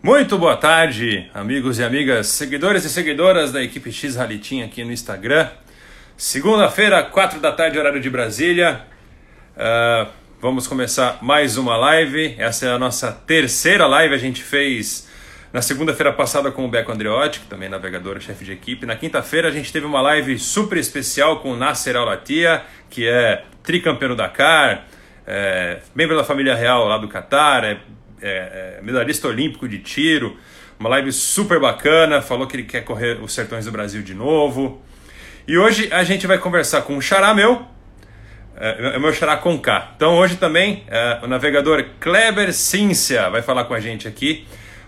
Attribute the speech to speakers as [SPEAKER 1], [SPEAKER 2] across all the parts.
[SPEAKER 1] Muito boa tarde, amigos e amigas, seguidores e seguidoras da equipe X Ralitinha aqui no Instagram. Segunda-feira, 4 da tarde, horário de Brasília. Uh, vamos começar mais uma live. Essa é a nossa terceira live. A gente fez na segunda-feira passada com o Beco Andreotti, que também é navegador, chefe de equipe. Na quinta-feira a gente teve uma live super especial com o Nasser Al-Latia, que é tricampeão da Dakar, é, membro da família real lá do Catar, é é, é, medalhista olímpico de tiro. Uma live super bacana, falou que ele quer correr os sertões do Brasil de novo. E hoje a gente vai conversar com um xará meu, é, é meu xará com K. Então hoje também é, o navegador Kleber Cíncia vai falar com a gente aqui.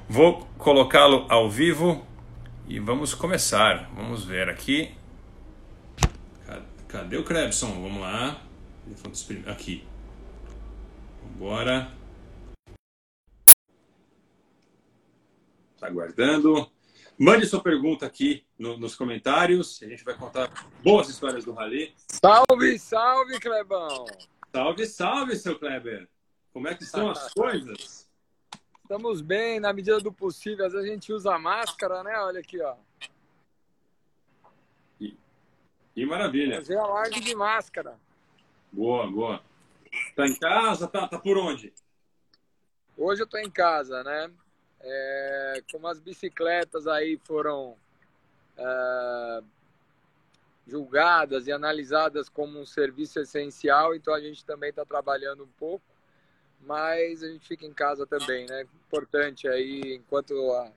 [SPEAKER 1] Vou colocá-lo ao vivo e vamos começar. Vamos ver aqui. Cadê o Klebson? Vamos lá. Aqui. Bora. Está aguardando. Mande sua pergunta aqui no, nos comentários. A gente vai contar boas histórias do Rally.
[SPEAKER 2] Salve, salve, Clebão!
[SPEAKER 1] Salve, salve, seu Kleber! Como é que estão as coisas?
[SPEAKER 2] Estamos bem, na medida do possível. Às vezes a gente usa máscara, né? Olha aqui, ó.
[SPEAKER 1] E, e maravilha.
[SPEAKER 2] Fazer a live de máscara.
[SPEAKER 1] Boa, boa. Tá em casa? Tá, tá por onde?
[SPEAKER 2] Hoje eu tô em casa, né? É, como as bicicletas aí foram é, julgadas e analisadas como um serviço essencial, então a gente também está trabalhando um pouco, mas a gente fica em casa também, né? Importante aí, enquanto a,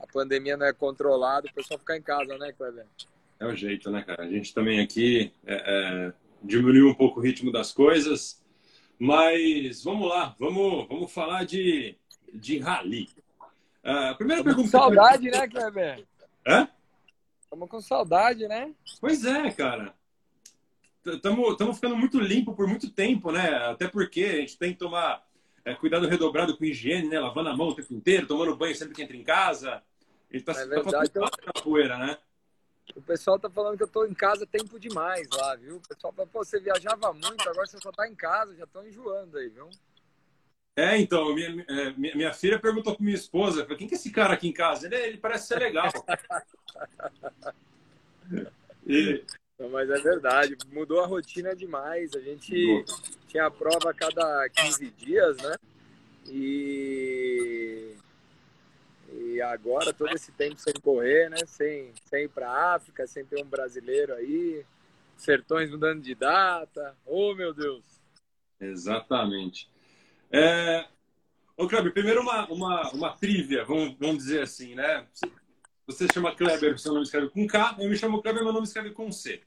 [SPEAKER 2] a pandemia não é controlada, o pessoal ficar em casa, né, Cleber?
[SPEAKER 1] É o jeito, né, cara? A gente também aqui é, é, diminuiu um pouco o ritmo das coisas, mas vamos lá, vamos, vamos falar de, de rally.
[SPEAKER 2] Uh, primeira Tamo pergunta. Com saudade, né, Kleber?
[SPEAKER 1] Hã?
[SPEAKER 2] Estamos com saudade, né?
[SPEAKER 1] Pois é, cara. Estamos ficando muito limpo por muito tempo, né? Até porque a gente tem que tomar é, cuidado redobrado com higiene, né? Lavando a mão o tempo inteiro, tomando banho sempre que entra em casa. Ele tá,
[SPEAKER 2] é tá fazendo então...
[SPEAKER 1] poeira, né?
[SPEAKER 2] O pessoal tá falando que eu tô em casa tempo demais lá, viu? O pessoal fala, pô, você viajava muito, agora você só tá em casa, já estão enjoando aí, viu?
[SPEAKER 1] É, então, minha, é, minha, minha filha perguntou para minha esposa, quem que é esse cara aqui em casa? Ele, ele parece ser legal.
[SPEAKER 2] e... Mas é verdade, mudou a rotina demais. A gente tinha a prova a cada 15 dias, né? E... e agora, todo esse tempo sem correr, né? Sem, sem ir para a África, sem ter um brasileiro aí, sertões mudando de data. Oh, meu Deus!
[SPEAKER 1] Exatamente. É... Ô, Kleber, primeiro uma, uma, uma trivia, vamos, vamos dizer assim, né? Você chama Kleber, seu nome escreve com K, eu me chamo Kleber, meu nome escreve com C.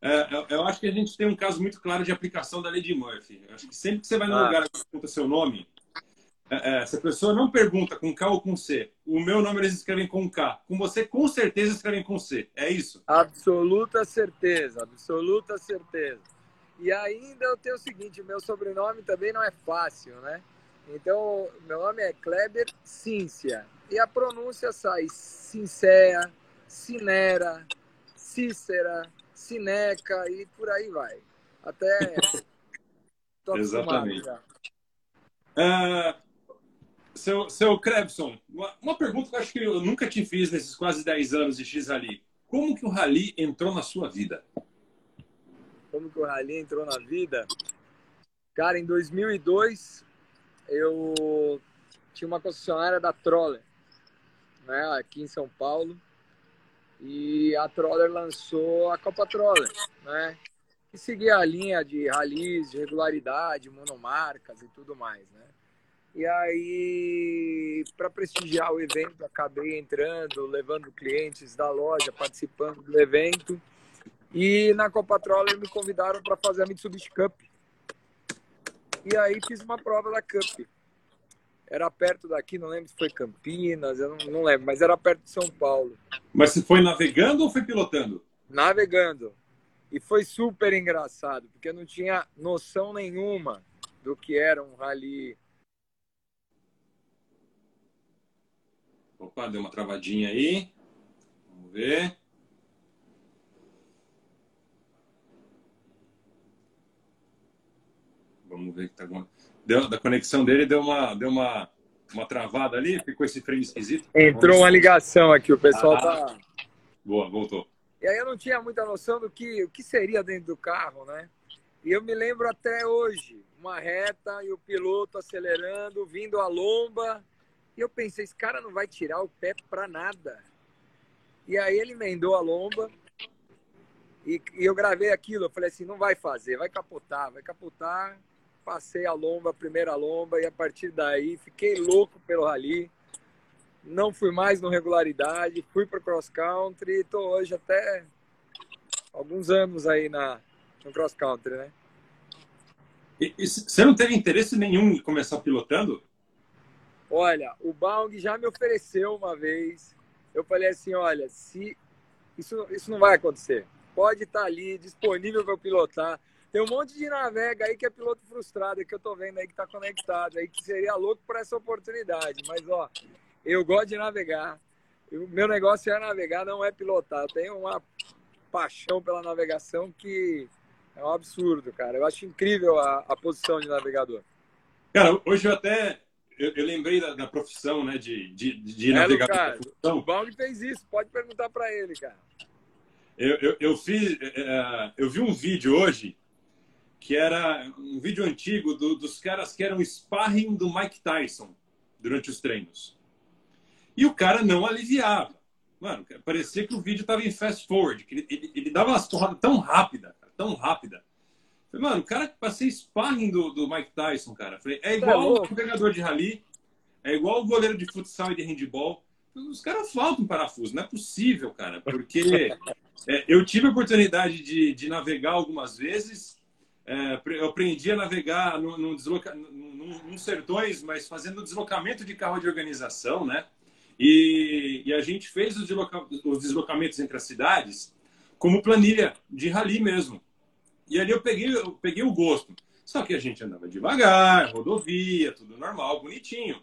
[SPEAKER 1] É, eu, eu, acho que a gente tem um caso muito claro de aplicação da lei de Murphy. Eu acho que sempre que você vai no ah. lugar e pergunta seu nome, é, é, se a pessoa não pergunta com K ou com C, o meu nome eles escrevem com K. Com você, com certeza, escrevem com C. É isso?
[SPEAKER 2] Absoluta certeza, absoluta certeza. E ainda eu tenho o seguinte, meu sobrenome também não é fácil, né? Então, meu nome é Kleber Cíncia. E a pronúncia sai Sincera, Cinera, Cícera, Cineca e por aí vai. Até.
[SPEAKER 1] Exatamente. Uh, seu, seu Krebson, uma, uma, pergunta que eu acho que eu nunca te fiz nesses quase 10 anos de X-Rally. Como que o Rally entrou na sua vida?
[SPEAKER 2] Como que o rally entrou na vida. Cara, em 2002 eu tinha uma concessionária da Troller, né, aqui em São Paulo, e a Troller lançou a Copa Troller, né, que seguia a linha de rallies, de regularidade, monomarcas e tudo mais, né. E aí, para prestigiar o evento, acabei entrando, levando clientes da loja, participando do evento. E na Copa Troller me convidaram para fazer a Mitsubishi Cup. E aí fiz uma prova da Cup. Era perto daqui, não lembro se foi Campinas, eu não, não lembro, mas era perto de São Paulo.
[SPEAKER 1] Mas você foi navegando ou foi pilotando?
[SPEAKER 2] Navegando. E foi super engraçado, porque eu não tinha noção nenhuma do que era um rally.
[SPEAKER 1] Opa, deu uma travadinha aí. Vamos ver. Vamos ver que tá deu, da conexão dele deu uma deu uma uma travada ali, ficou esse freio esquisito.
[SPEAKER 2] Entrou uma ligação aqui, o pessoal ah, tá.
[SPEAKER 1] Boa, voltou.
[SPEAKER 2] E aí eu não tinha muita noção do que, o que seria dentro do carro, né? E eu me lembro até hoje, uma reta e o piloto acelerando, vindo a lomba. E eu pensei, esse cara não vai tirar o pé para nada. E aí ele emendou a lomba. E, e, eu gravei aquilo. Eu falei assim: não vai fazer, vai capotar, vai capotar. Passei a lomba, a primeira lomba, e a partir daí fiquei louco pelo rally não fui mais no regularidade, fui para cross country, estou hoje até alguns anos aí na no cross country, né?
[SPEAKER 1] E, e, você não teve interesse nenhum em começar pilotando?
[SPEAKER 2] Olha, o Baung já me ofereceu uma vez. Eu falei assim, olha, se isso, isso não vai acontecer. Pode estar tá ali disponível para pilotar. Tem um monte de navega aí que é piloto frustrado, que eu tô vendo aí que está conectado, aí que seria louco para essa oportunidade. Mas ó, eu gosto de navegar. O meu negócio é navegar, não é pilotar. Eu tenho uma paixão pela navegação que é um absurdo, cara. Eu acho incrível a, a posição de navegador.
[SPEAKER 1] Cara, hoje eu até eu, eu lembrei da, da, profissão, né, de, de, de é, navegador.
[SPEAKER 2] o Baum fez isso, pode perguntar para ele, cara.
[SPEAKER 1] Eu, eu, eu, fiz, é, é, eu vi um vídeo hoje que era um vídeo antigo do, dos caras que eram sparring do Mike Tyson durante os treinos. E o cara não aliviava. Mano, parecia que o vídeo tava em fast forward, que ele, ele, ele dava umas porradas tão rápida, tão rápida. Falei, mano, o cara passei sparring do, do Mike Tyson, cara. Falei, é igual o pegador de rally, é igual o goleiro de futsal e de handball. Os caras faltam parafuso, não é possível, cara, porque é, eu tive a oportunidade de, de navegar algumas vezes. É, eu aprendi a navegar no, no desloca, no, sertões, mas fazendo deslocamento de carro de organização, né? E, e a gente fez os, desloca, os deslocamentos entre as cidades como planilha de rally mesmo. E ali eu peguei, eu peguei o gosto. Só que a gente andava devagar, rodovia, tudo normal, bonitinho.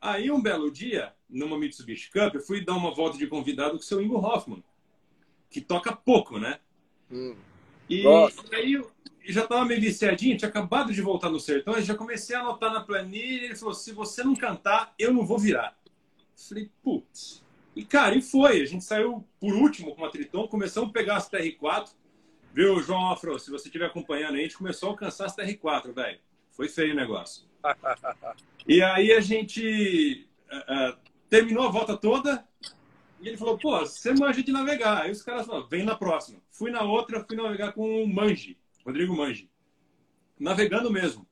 [SPEAKER 1] Aí um belo dia, numa Mitsubishi Cup, eu fui dar uma volta de convidado com o seu Ingo Hoffman, que toca pouco, né? Hum. E, e aí eu já estava meio viciadinho, tinha acabado de voltar no sertão, e já comecei a anotar na planilha, ele falou, se você não cantar, eu não vou virar. Falei, putz. E, cara, e foi. A gente saiu por último com a Triton, começamos a pegar as TR4. Viu, João Afro? Se você estiver acompanhando aí, a gente começou a alcançar as TR4, velho. Foi feio o negócio. e aí a gente uh, uh, terminou a volta toda e ele falou, pô, você manja de navegar. Aí os caras falaram, vem na próxima. Fui na outra, fui navegar com o Manji, Rodrigo Manji. Navegando mesmo.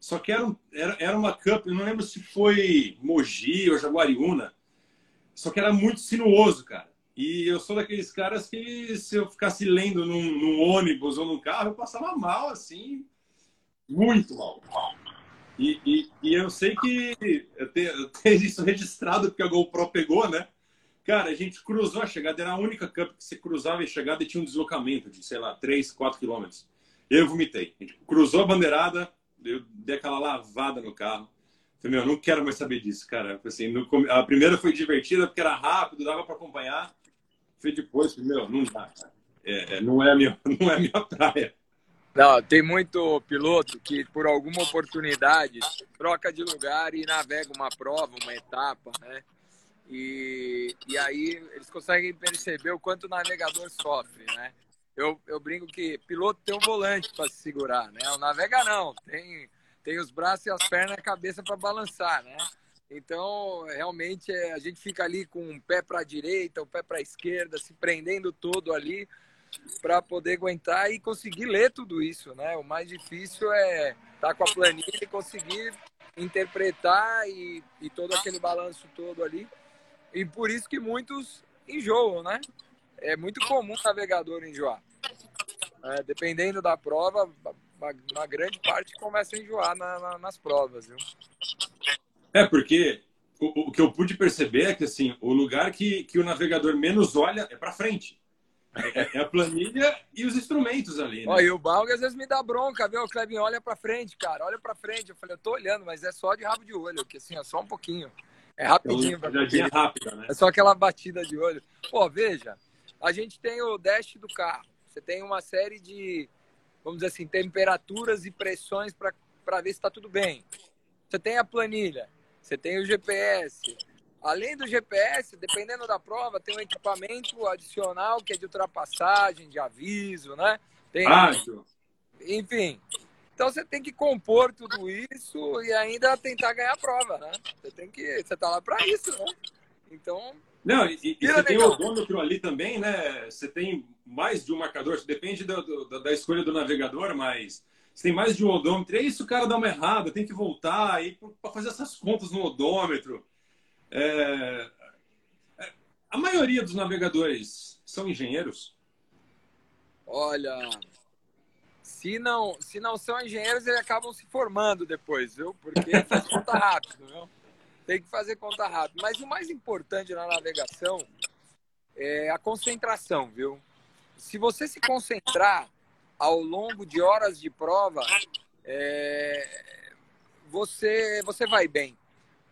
[SPEAKER 1] Só que era, era, era uma Cup, eu não lembro se foi Mogi ou Jaguariúna. Só que era muito sinuoso, cara. E eu sou daqueles caras que se eu ficasse lendo num, num ônibus ou num carro, eu passava mal, assim, muito mal. E, e, e eu sei que eu tenho, isso registrado porque a GoPro pegou, né? Cara, a gente cruzou a chegada, era a única camp que você cruzava a chegada e tinha um deslocamento de, sei lá, 3, 4 quilômetros. Eu vomitei. A gente cruzou a bandeirada, eu dei aquela lavada no carro. Falei, meu, não quero mais saber disso, cara. Assim, no, a primeira foi divertida porque era rápido, dava para acompanhar. Foi depois, meu, não dá. É, é, não, é minha, não é minha praia.
[SPEAKER 2] Não, tem muito piloto que, por alguma oportunidade, troca de lugar e navega uma prova, uma etapa, né? E, e aí eles conseguem perceber o quanto o navegador sofre, né? Eu, eu brinco que piloto tem um volante para se segurar, né? O navega não, tem, tem os braços e as pernas e a cabeça para balançar, né? Então, realmente, é, a gente fica ali com um pé para a direita, o um pé para a esquerda, se prendendo todo ali para poder aguentar e conseguir ler tudo isso, né? O mais difícil é estar tá com a planilha e conseguir interpretar e, e todo aquele balanço todo ali. E por isso que muitos enjoam, né? É muito comum o navegador enjoar. É, dependendo da prova, uma, uma, grande parte começa a enjoar na, na, nas provas, viu?
[SPEAKER 1] É, porque o, o, que eu pude perceber é que assim, o lugar que, que o navegador menos olha é para frente. É, é, a planilha e os instrumentos ali. Né?
[SPEAKER 2] Ó, e o Balga às vezes me dá bronca, viu? O Clebinho olha para frente, cara, olha para frente. Eu falei, eu tô olhando, mas é só de rabo de olho, que assim, é só um pouquinho. É rapidinho.
[SPEAKER 1] É rápida, né?
[SPEAKER 2] É só aquela batida de olho. Pô, veja, a gente tem o dash do carro. Você tem uma série de, vamos dizer assim, temperaturas e pressões para ver se está tudo bem. Você tem a planilha. você tem o GPS. Além do GPS, dependendo da prova, tem um equipamento adicional que é de ultrapassagem, de aviso, né? Tem,
[SPEAKER 1] Rádio.
[SPEAKER 2] enfim. Então você tem que compor tudo isso e ainda tentar ganhar a prova, né? Você tem que, você tá lá para isso, né? Então.
[SPEAKER 1] Não, e, e você tem o odômetro ali também, né? Você tem mais de um marcador, depende do, do, da escolha do navegador, mas você tem mais de um odômetro. E aí, se o cara dá uma errada, tem que voltar aí para fazer essas contas no odômetro. É... A maioria dos navegadores são engenheiros?
[SPEAKER 2] Olha, se não, se não são engenheiros, eles acabam se formando depois, viu? Porque faz conta rápido, viu? Tem que fazer conta rápido. Mas o mais importante na navegação é a concentração, viu? Se você se concentrar ao longo de horas de prova, é... você, você vai bem.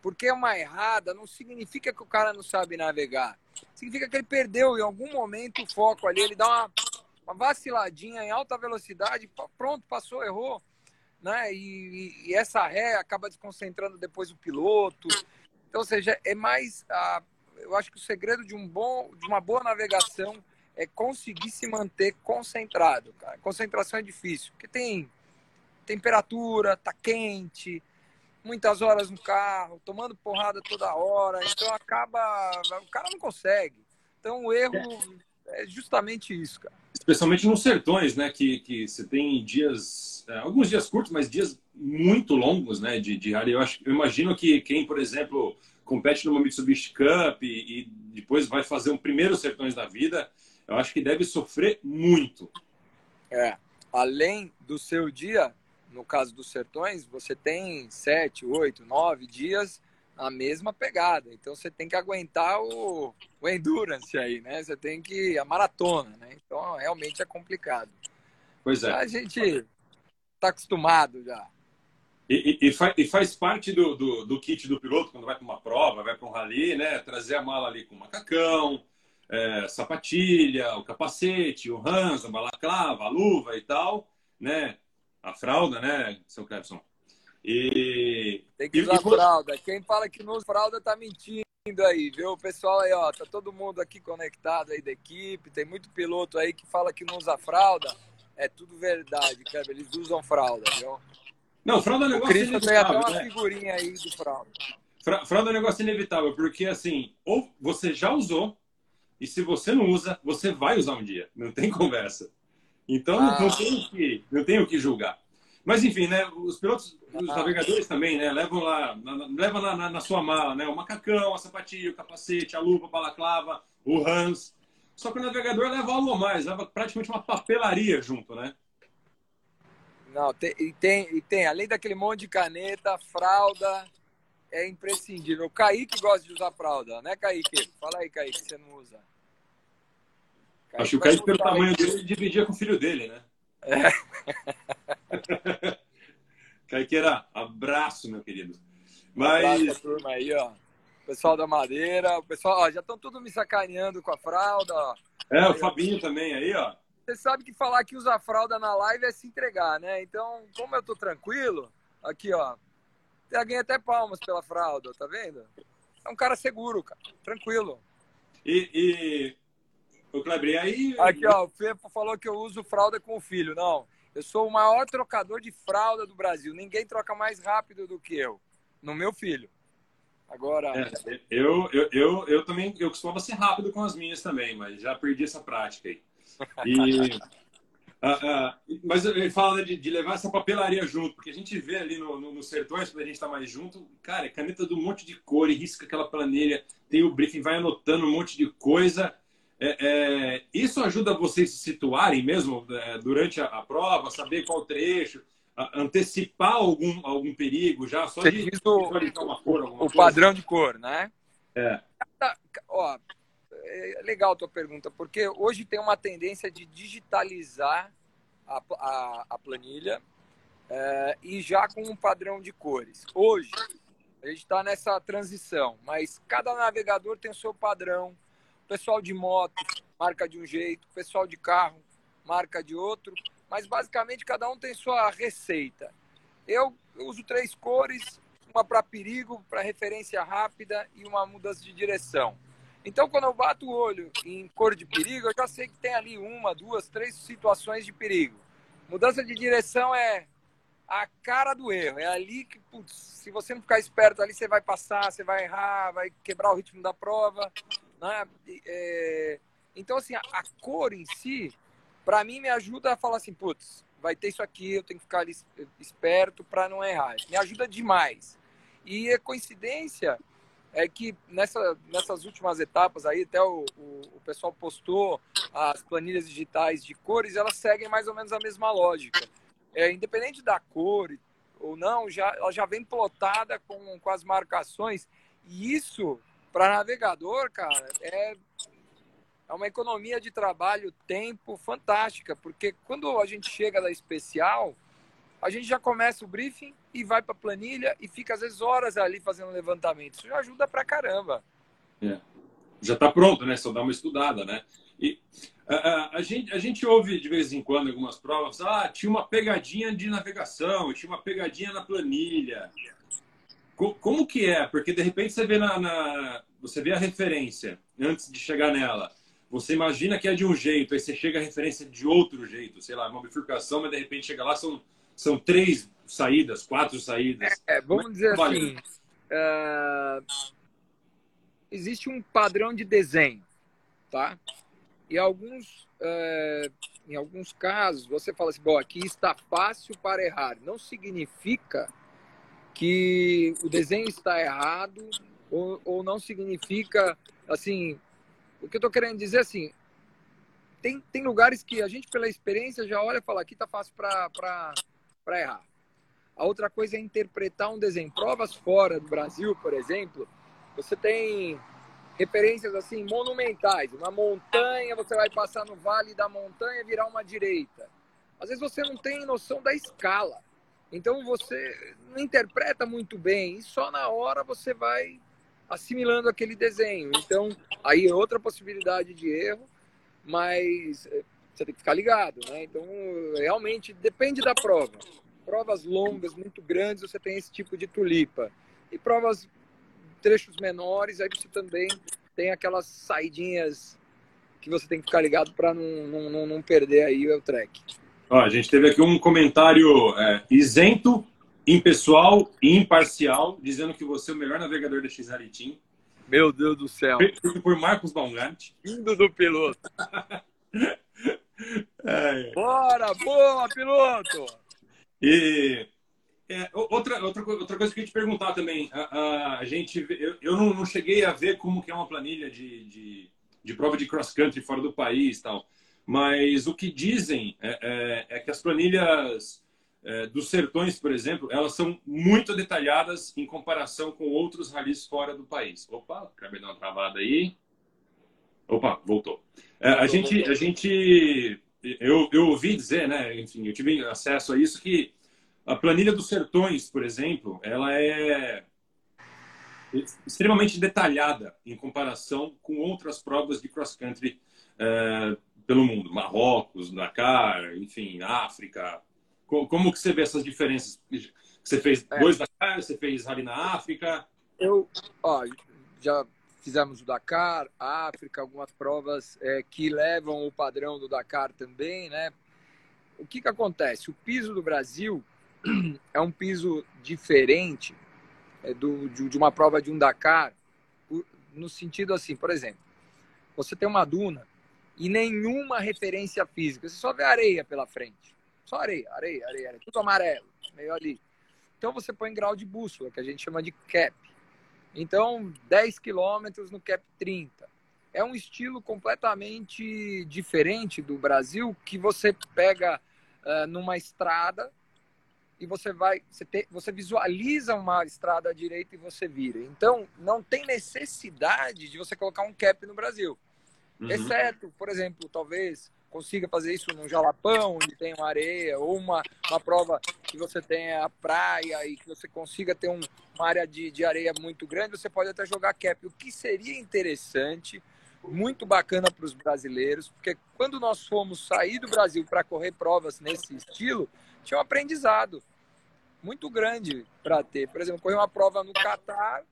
[SPEAKER 2] Porque uma errada não significa que o cara não sabe navegar. Significa que ele perdeu em algum momento o foco ali, ele dá uma, uma vaciladinha em alta velocidade, pronto, passou, errou. Né? E, e, essa ré acaba desconcentrando depois o piloto. Então, ou seja, é mais. Eu acho que o segredo de, um bom, de uma boa navegação é conseguir se manter concentrado. Cara. Concentração é difícil, porque tem temperatura, tá quente, muitas horas no carro, tomando porrada toda hora, então acaba. O cara não consegue. Então o erro é justamente isso, cara.
[SPEAKER 1] Especialmente nos sertões, né? Que, que você tem dias, é, alguns dias curtos, mas dias muito longos, né? De, de área. Eu, acho, eu imagino que quem, por exemplo, compete numa Mitsubishi Cup e, e depois vai fazer um primeiro sertões da vida, eu acho que deve sofrer muito.
[SPEAKER 2] É. Além do seu dia, no caso dos sertões, você tem sete, oito, nove dias na mesma pegada. Então você tem que aguentar o, o endurance aí, né? Você tem que a maratona, né? Então realmente é complicado.
[SPEAKER 1] Pois é.
[SPEAKER 2] A gente está acostumado já.
[SPEAKER 1] E, e, e, faz, e, faz, parte do, do, do, kit do piloto quando vai para uma prova, vai para um rally, né? Trazer a mala ali com macacão, é, sapatilha, o capacete, o ranço, a balaclava, a luva e tal, né? a fralda, né, seu Clebson?
[SPEAKER 2] E... Tem que usar e, fralda. Quem fala que não usa fralda tá mentindo aí, viu? O pessoal aí, ó, tá todo mundo aqui conectado aí da equipe. Tem muito piloto aí que fala que não usa fralda. É tudo verdade, Kleber. Eles usam fralda, viu?
[SPEAKER 1] Não, fralda é um negócio
[SPEAKER 2] inevitável. tem até uma né? figurinha aí do fralda.
[SPEAKER 1] Fralda é um negócio inevitável, porque assim, ou você já usou, e se você não usa, você vai usar um dia. Não tem conversa. Então ah. não, tem que, não tem o que julgar. Mas enfim, né? Os pilotos, os navegadores também, né? Levam lá, na, levam lá na, na, sua mala, né? O macacão, a sapatilha, o capacete, a luva, a balaclava, o Hans. Só que o navegador leva algo mais, leva praticamente uma papelaria junto, né?
[SPEAKER 2] Não, tem, e, tem, e tem, além daquele monte de caneta, fralda, é imprescindível. O Kaique gosta de usar fralda, né, Kaique? Fala aí, Kaique, você não usa.
[SPEAKER 1] Kaique Acho que o Kaique, pelo tamanho dele, ele dividia com o filho dele, né? É. Caiqueira, abraço, meu querido.
[SPEAKER 2] Mas... Um abraço turma aí, ó. Pessoal da Madeira, o pessoal, ó, já estão tudo me sacaneando com a fralda, ó.
[SPEAKER 1] É, aí, o Fabinho ó. também aí, ó.
[SPEAKER 2] Você sabe que falar que usa fralda na live é se entregar, né? Então, como eu tô tranquilo, aqui, ó. Já ganhei até palmas pela fralda, tá vendo? É um cara seguro, cara. Tranquilo.
[SPEAKER 1] E, e o Kleber, aí.
[SPEAKER 2] Aqui, ó, o Fepo falou que eu uso fralda com o filho. Não. Eu sou o maior trocador de fralda do Brasil. Ninguém troca mais rápido do que eu. No meu filho. Agora.
[SPEAKER 1] É, eu, eu, eu, eu também eu costumava ser rápido com as minhas também, mas já perdi essa prática aí. E, ah, ah, mas ele fala de, de, levar essa papelaria junto, porque a gente vê ali no, no, no sertões, quando a gente está mais junto, cara, é caneta de um monte de cor, e risca aquela planilha, tem o briefing, vai anotando um monte de coisa. É, é, isso ajuda vocês se situarem mesmo é, durante a, a, prova, saber qual trecho, a, antecipar algum, algum perigo já, só
[SPEAKER 2] Você de o, uma cor, o coisa. padrão de cor, né?
[SPEAKER 1] É.
[SPEAKER 2] Ó, é legal a tua pergunta, porque hoje tem uma tendência de digitalizar a, a, a planilha é, e já com um padrão de cores. Hoje, a gente está nessa transição, mas cada navegador tem o seu padrão, pessoal de moto marca de um jeito, pessoal de carro marca de outro, mas basicamente cada um tem sua receita. Eu uso três cores, uma para perigo, para referência rápida e uma mudança de direção. Então, quando eu bato o olho em cor de perigo, eu já sei que tem ali uma, duas, três situações de perigo. Mudança de direção é a cara do erro. É ali que, putz, se você não ficar esperto ali, você vai passar, você vai errar, vai quebrar o ritmo da prova. Né? É... Então, assim, a, a cor em si, para mim, me ajuda a falar assim, putz, vai ter isso aqui, eu tenho que ficar ali esperto para não errar. Me ajuda demais. E a coincidência é que nessa, nessas últimas etapas aí, até o, o, o, pessoal postou as planilhas digitais de cores, elas seguem mais ou menos a mesma lógica. É, independente da cor ou não, já, ela já vem plotada com, com as marcações. E isso, para navegador, cara, é, é uma economia de trabalho, tempo fantástica, porque quando a gente chega da especial, a gente já começa o briefing e vai para a planilha e fica às vezes horas ali fazendo levantamento. Isso já ajuda pra caramba.
[SPEAKER 1] É. Já está pronto, né? Só dá uma estudada, né? E a, a, a, gente, a gente ouve de vez em quando algumas provas, ah, tinha uma pegadinha de navegação, tinha uma pegadinha na planilha. Co, como que é? Porque de repente você vê na, na, você vê a referência antes de chegar nela. Você imagina que é de um jeito, aí você chega a referência de outro jeito, sei lá, uma bifurcação, mas de repente chega lá, são são três saídas, quatro saídas.
[SPEAKER 2] É, vamos Mas, dizer assim, uh, existe um padrão de desenho, tá? E alguns, uh, em alguns casos, você fala assim, bom, aqui está fácil para errar. Não significa que o desenho está errado ou, ou não significa, assim, o que eu estou querendo dizer assim, tem, tem lugares que a gente, pela experiência, já olha e fala, aqui está fácil para errar. A outra coisa é interpretar um desenho. Provas fora do Brasil, por exemplo, você tem referências assim monumentais. Uma montanha, você vai passar no vale da montanha virar uma direita. Às vezes você não tem noção da escala. Então você não interpreta muito bem e só na hora você vai assimilando aquele desenho. Então, aí é outra possibilidade de erro, mas eh, você tem que ficar ligado, né? Então, realmente depende da prova. Provas longas, muito grandes, você tem esse tipo de tulipa. E provas trechos menores, aí você também tem aquelas saidinhas que você tem que ficar ligado para não, não, não, perder aí o track.
[SPEAKER 1] Ó, a gente teve aqui um comentário é, isento, impessoal e imparcial, dizendo que você é o melhor navegador da Xaritim.
[SPEAKER 2] Meu Deus do céu.
[SPEAKER 1] Feito por Marcos Baumgart.
[SPEAKER 2] Indo do piloto. É. Bora, boa, piloto!
[SPEAKER 1] E é, outra, outra, outra coisa que eu ia te perguntar também, a, a, a gente, eu, eu não, não, cheguei a ver como que é uma planilha de, de, de prova de cross country fora do país, tal. Mas o que dizem é, é, é que as planilhas é, dos sertões, por exemplo, elas são muito detalhadas em comparação com outros ralis fora do país. Opa, acabei de dar uma travada aí. Opa, voltou. É, a gente, a gente, eu, eu ouvi dizer, né? Enfim, eu tive acesso a isso que a planilha dos sertões, por exemplo, ela é extremamente detalhada em comparação com outras provas de cross country é, pelo mundo, Marrocos, Dakar, enfim, África. Como, que você vê essas diferenças? Você fez é. dois Dakar, você fez rally na África?
[SPEAKER 2] Eu, ó, já fizemos o Dakar, África, algumas provas é, que levam o padrão do Dakar também, né? O que que acontece? O piso do Brasil é um piso diferente é, do, de, de uma prova de um Dakar, no sentido assim, por exemplo, você tem uma duna e nenhuma referência física, você só vê areia pela frente, só areia, areia, areia, areia tudo amarelo, meio ali. Então você põe grau de bússola, que a gente chama de cap. Então, 10 quilômetros no Cap 30. É um estilo completamente diferente do Brasil que você pega uh, numa estrada e você vai, você, te, você visualiza uma estrada à direita e você vira. Então, não tem necessidade de você colocar um cap no Brasil. Uhum. Exceto, por exemplo, talvez consiga fazer isso num jalapão, onde tem uma areia, ou uma, uma prova que você tenha a praia e que você consiga ter um, uma área de, de areia muito grande, você pode até jogar cap. O que seria interessante, muito bacana para os brasileiros, porque quando nós fomos sair do Brasil para correr provas nesse estilo, tinha um aprendizado. muito grande para ter. Por exemplo, corri uma prova no Catar,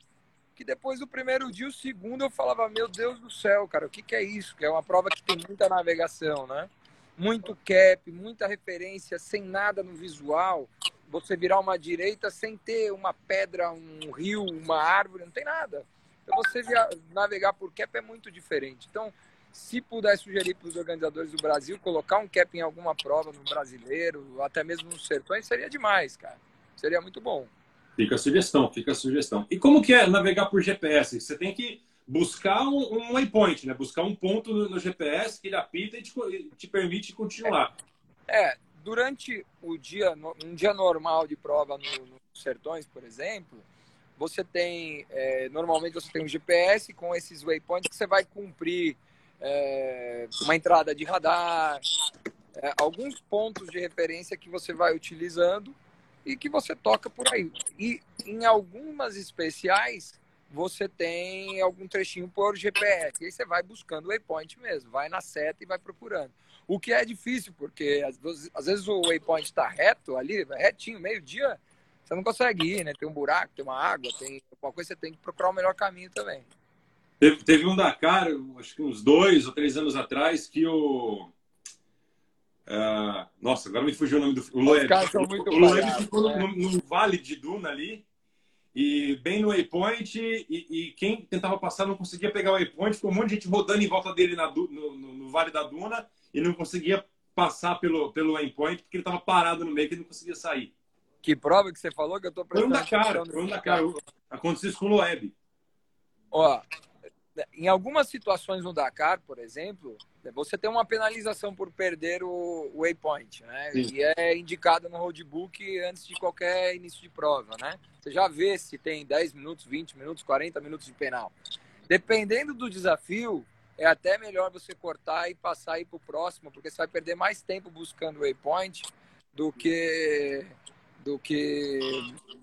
[SPEAKER 2] que depois do primeiro dia, o segundo, eu falava, meu Deus do céu, cara, o que, que é isso? Que é uma prova que tem muita navegação, né? Muito cap, muita referência, sem nada no visual. Você virar uma direita sem ter uma pedra, um rio, uma árvore, não tem nada. Então você via, navegar por cap é muito diferente. Então, se puder sugerir para os organizadores do Brasil colocar um cap em alguma prova no brasileiro, até mesmo no sertões, seria demais, cara. Seria muito bom.
[SPEAKER 1] Fica a sugestão, fica a sugestão. E como que é navegar por GPS? Você tem que buscar um, um waypoint, né? Buscar um ponto no, no GPS que ele apita e te, te permite continuar.
[SPEAKER 2] É, é, durante o dia, um dia normal de prova no, no Sertões, por exemplo, você tem, é, normalmente você tem um GPS com esses waypoints que você vai cumprir é, uma entrada de radar, é, alguns pontos de referência que você vai utilizando e que você toca por aí. E em algumas especiais, você tem algum trechinho por GPS. E aí você vai buscando o waypoint mesmo, vai na seta e vai procurando. O que é difícil, porque às vezes, o waypoint está reto ali, retinho, meio-dia, você não consegue ir, né? Tem um buraco, tem uma água, tem alguma coisa, você tem que procurar o melhor caminho também.
[SPEAKER 1] Teve, teve um Dakar, acho que uns dois ou três anos atrás, que o Uh, nossa, agora me fugiu o nome do. O Loeb. O Loeb ficou é. no, no, vale de Duna ali, e bem no waypoint, e, e, quem tentava passar não conseguia pegar o waypoint, ficou um monte de gente rodando em volta dele na, no, no, no, vale da Duna e não conseguia passar pelo, pelo waypoint porque ele estava parado no meio que não conseguia sair.
[SPEAKER 2] Que prova que você falou que eu estou
[SPEAKER 1] prestando Foi um Dakar, foi um Dakar. Aconteceu isso com o Loeb.
[SPEAKER 2] Ó, em algumas situações no Dakar, por exemplo, você tem uma penalização por perder o waypoint, né? E é indicado no roadbook antes de qualquer início de prova, né? Você já vê se tem 10 minutos, 20 minutos, 40 minutos de penal. Dependendo do desafio, é até melhor você cortar e passar aí para o próximo, porque você vai perder mais tempo buscando o waypoint do que do que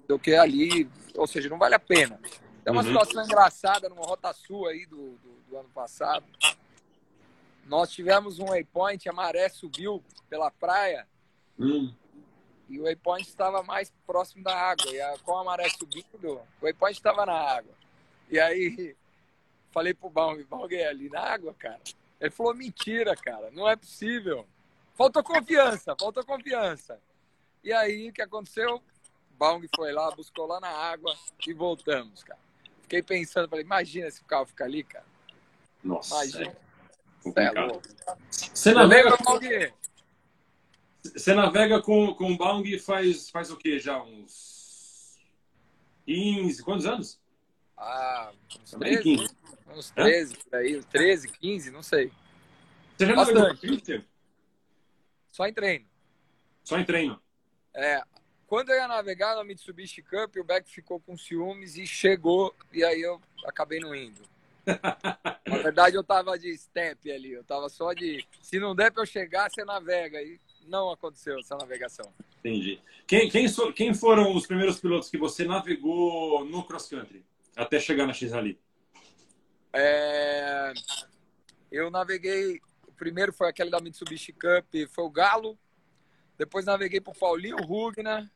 [SPEAKER 2] do que ali, ou seja, não vale a pena. É uma uhum. situação engraçada numa rota sul aí do, do, do, ano passado. Nós tivemos um waypoint, a maré subiu pela praia uhum. e o waypoint estava mais próximo da água. E a, com a maré subindo, o waypoint estava na água. E aí falei pro Bang, Bang é ali na água, cara. Ele falou, mentira, cara, não é possível. Faltou confiança, faltou confiança. E aí, o que aconteceu? Baung foi lá, buscou lá na água e voltamos, cara. Fiquei pensando, falei, imagina se o carro fica ali, cara.
[SPEAKER 1] Nossa. Imagina. É Você navega com Você navega com, com o Baung faz, faz o que já? Uns 15, quantos anos?
[SPEAKER 2] Ah, uns 13, 15. Uns 13, por aí, 13, 15, não sei.
[SPEAKER 1] Você já navegou
[SPEAKER 2] Só em treino.
[SPEAKER 1] Só em treino?
[SPEAKER 2] É, quando eu ia navegar na Mitsubishi Cup, o Beck ficou com ciúmes e chegou, e aí eu acabei não indo. Na verdade, eu tava de step ali, eu tava só de. Se não der para eu chegar, você navega. E não aconteceu essa navegação.
[SPEAKER 1] Entendi. Quem, quem, so, quem foram os primeiros pilotos que você navegou no cross country até chegar na X-Rally?
[SPEAKER 2] É... Eu naveguei. O primeiro foi aquele da Mitsubishi Cup, foi o Galo. Depois naveguei pro Paulinho Rugner.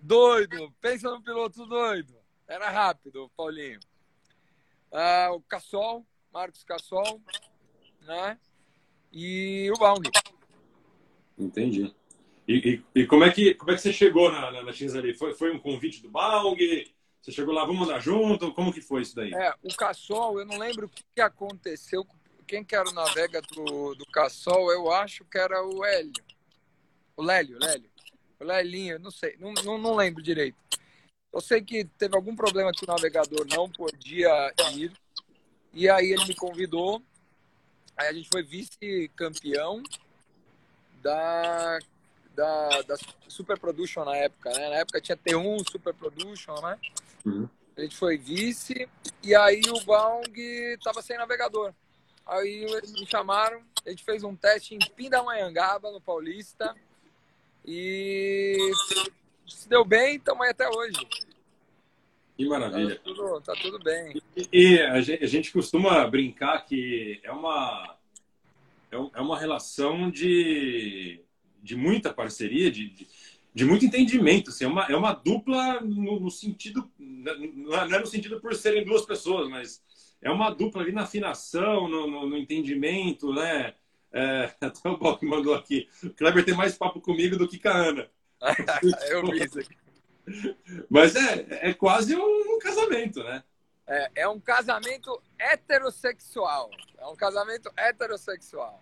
[SPEAKER 2] Doido, pensa no piloto doido. Era rápido, Paulinho. Ah, o Cassol, Marcos Cassol, né? E o Baung.
[SPEAKER 1] Entendi. E, e, e, como, é que, como é que você chegou na, na, na X ali? Foi, foi um convite do Baung? Você chegou lá, vamos andar junto? Como que foi isso daí?
[SPEAKER 2] É, o Cassol, eu não lembro o que, que aconteceu. Quem que era o navega do, do Cassol? Eu acho que era o Hélio. O Lélio, Lélio. O Lelinho, não sei, não, não, não lembro direito. Eu sei que teve algum problema que o navegador não podia ir. E aí ele me convidou. Aí a gente foi vice-campeão da, da, da Super Production na época, né? Na época tinha T1 Super Production, né? Uhum. A gente foi vice. E aí o Baung tava sem navegador. Aí eles me chamaram, a gente fez um teste em Pindamonhangaba, no Paulista. E se deu bem, estamos aí até hoje.
[SPEAKER 1] Que maravilha.
[SPEAKER 2] Tá tudo, tá tudo bem.
[SPEAKER 1] E, e a, gente, a, gente, costuma brincar que é uma, é, é uma relação de, de muita parceria, de, de de muito entendimento. Assim, é, uma, é uma dupla no, no sentido. Não é, no sentido por serem duas pessoas, mas é uma dupla ali na afinação, no, no, no entendimento, né? É, até o Bob mandou aqui. O Kleber tem mais papo comigo do que com a Ana.
[SPEAKER 2] Eu vi isso aqui.
[SPEAKER 1] Mas é, é quase um, casamento, né?
[SPEAKER 2] É, é um casamento heterossexual. É um casamento heterossexual.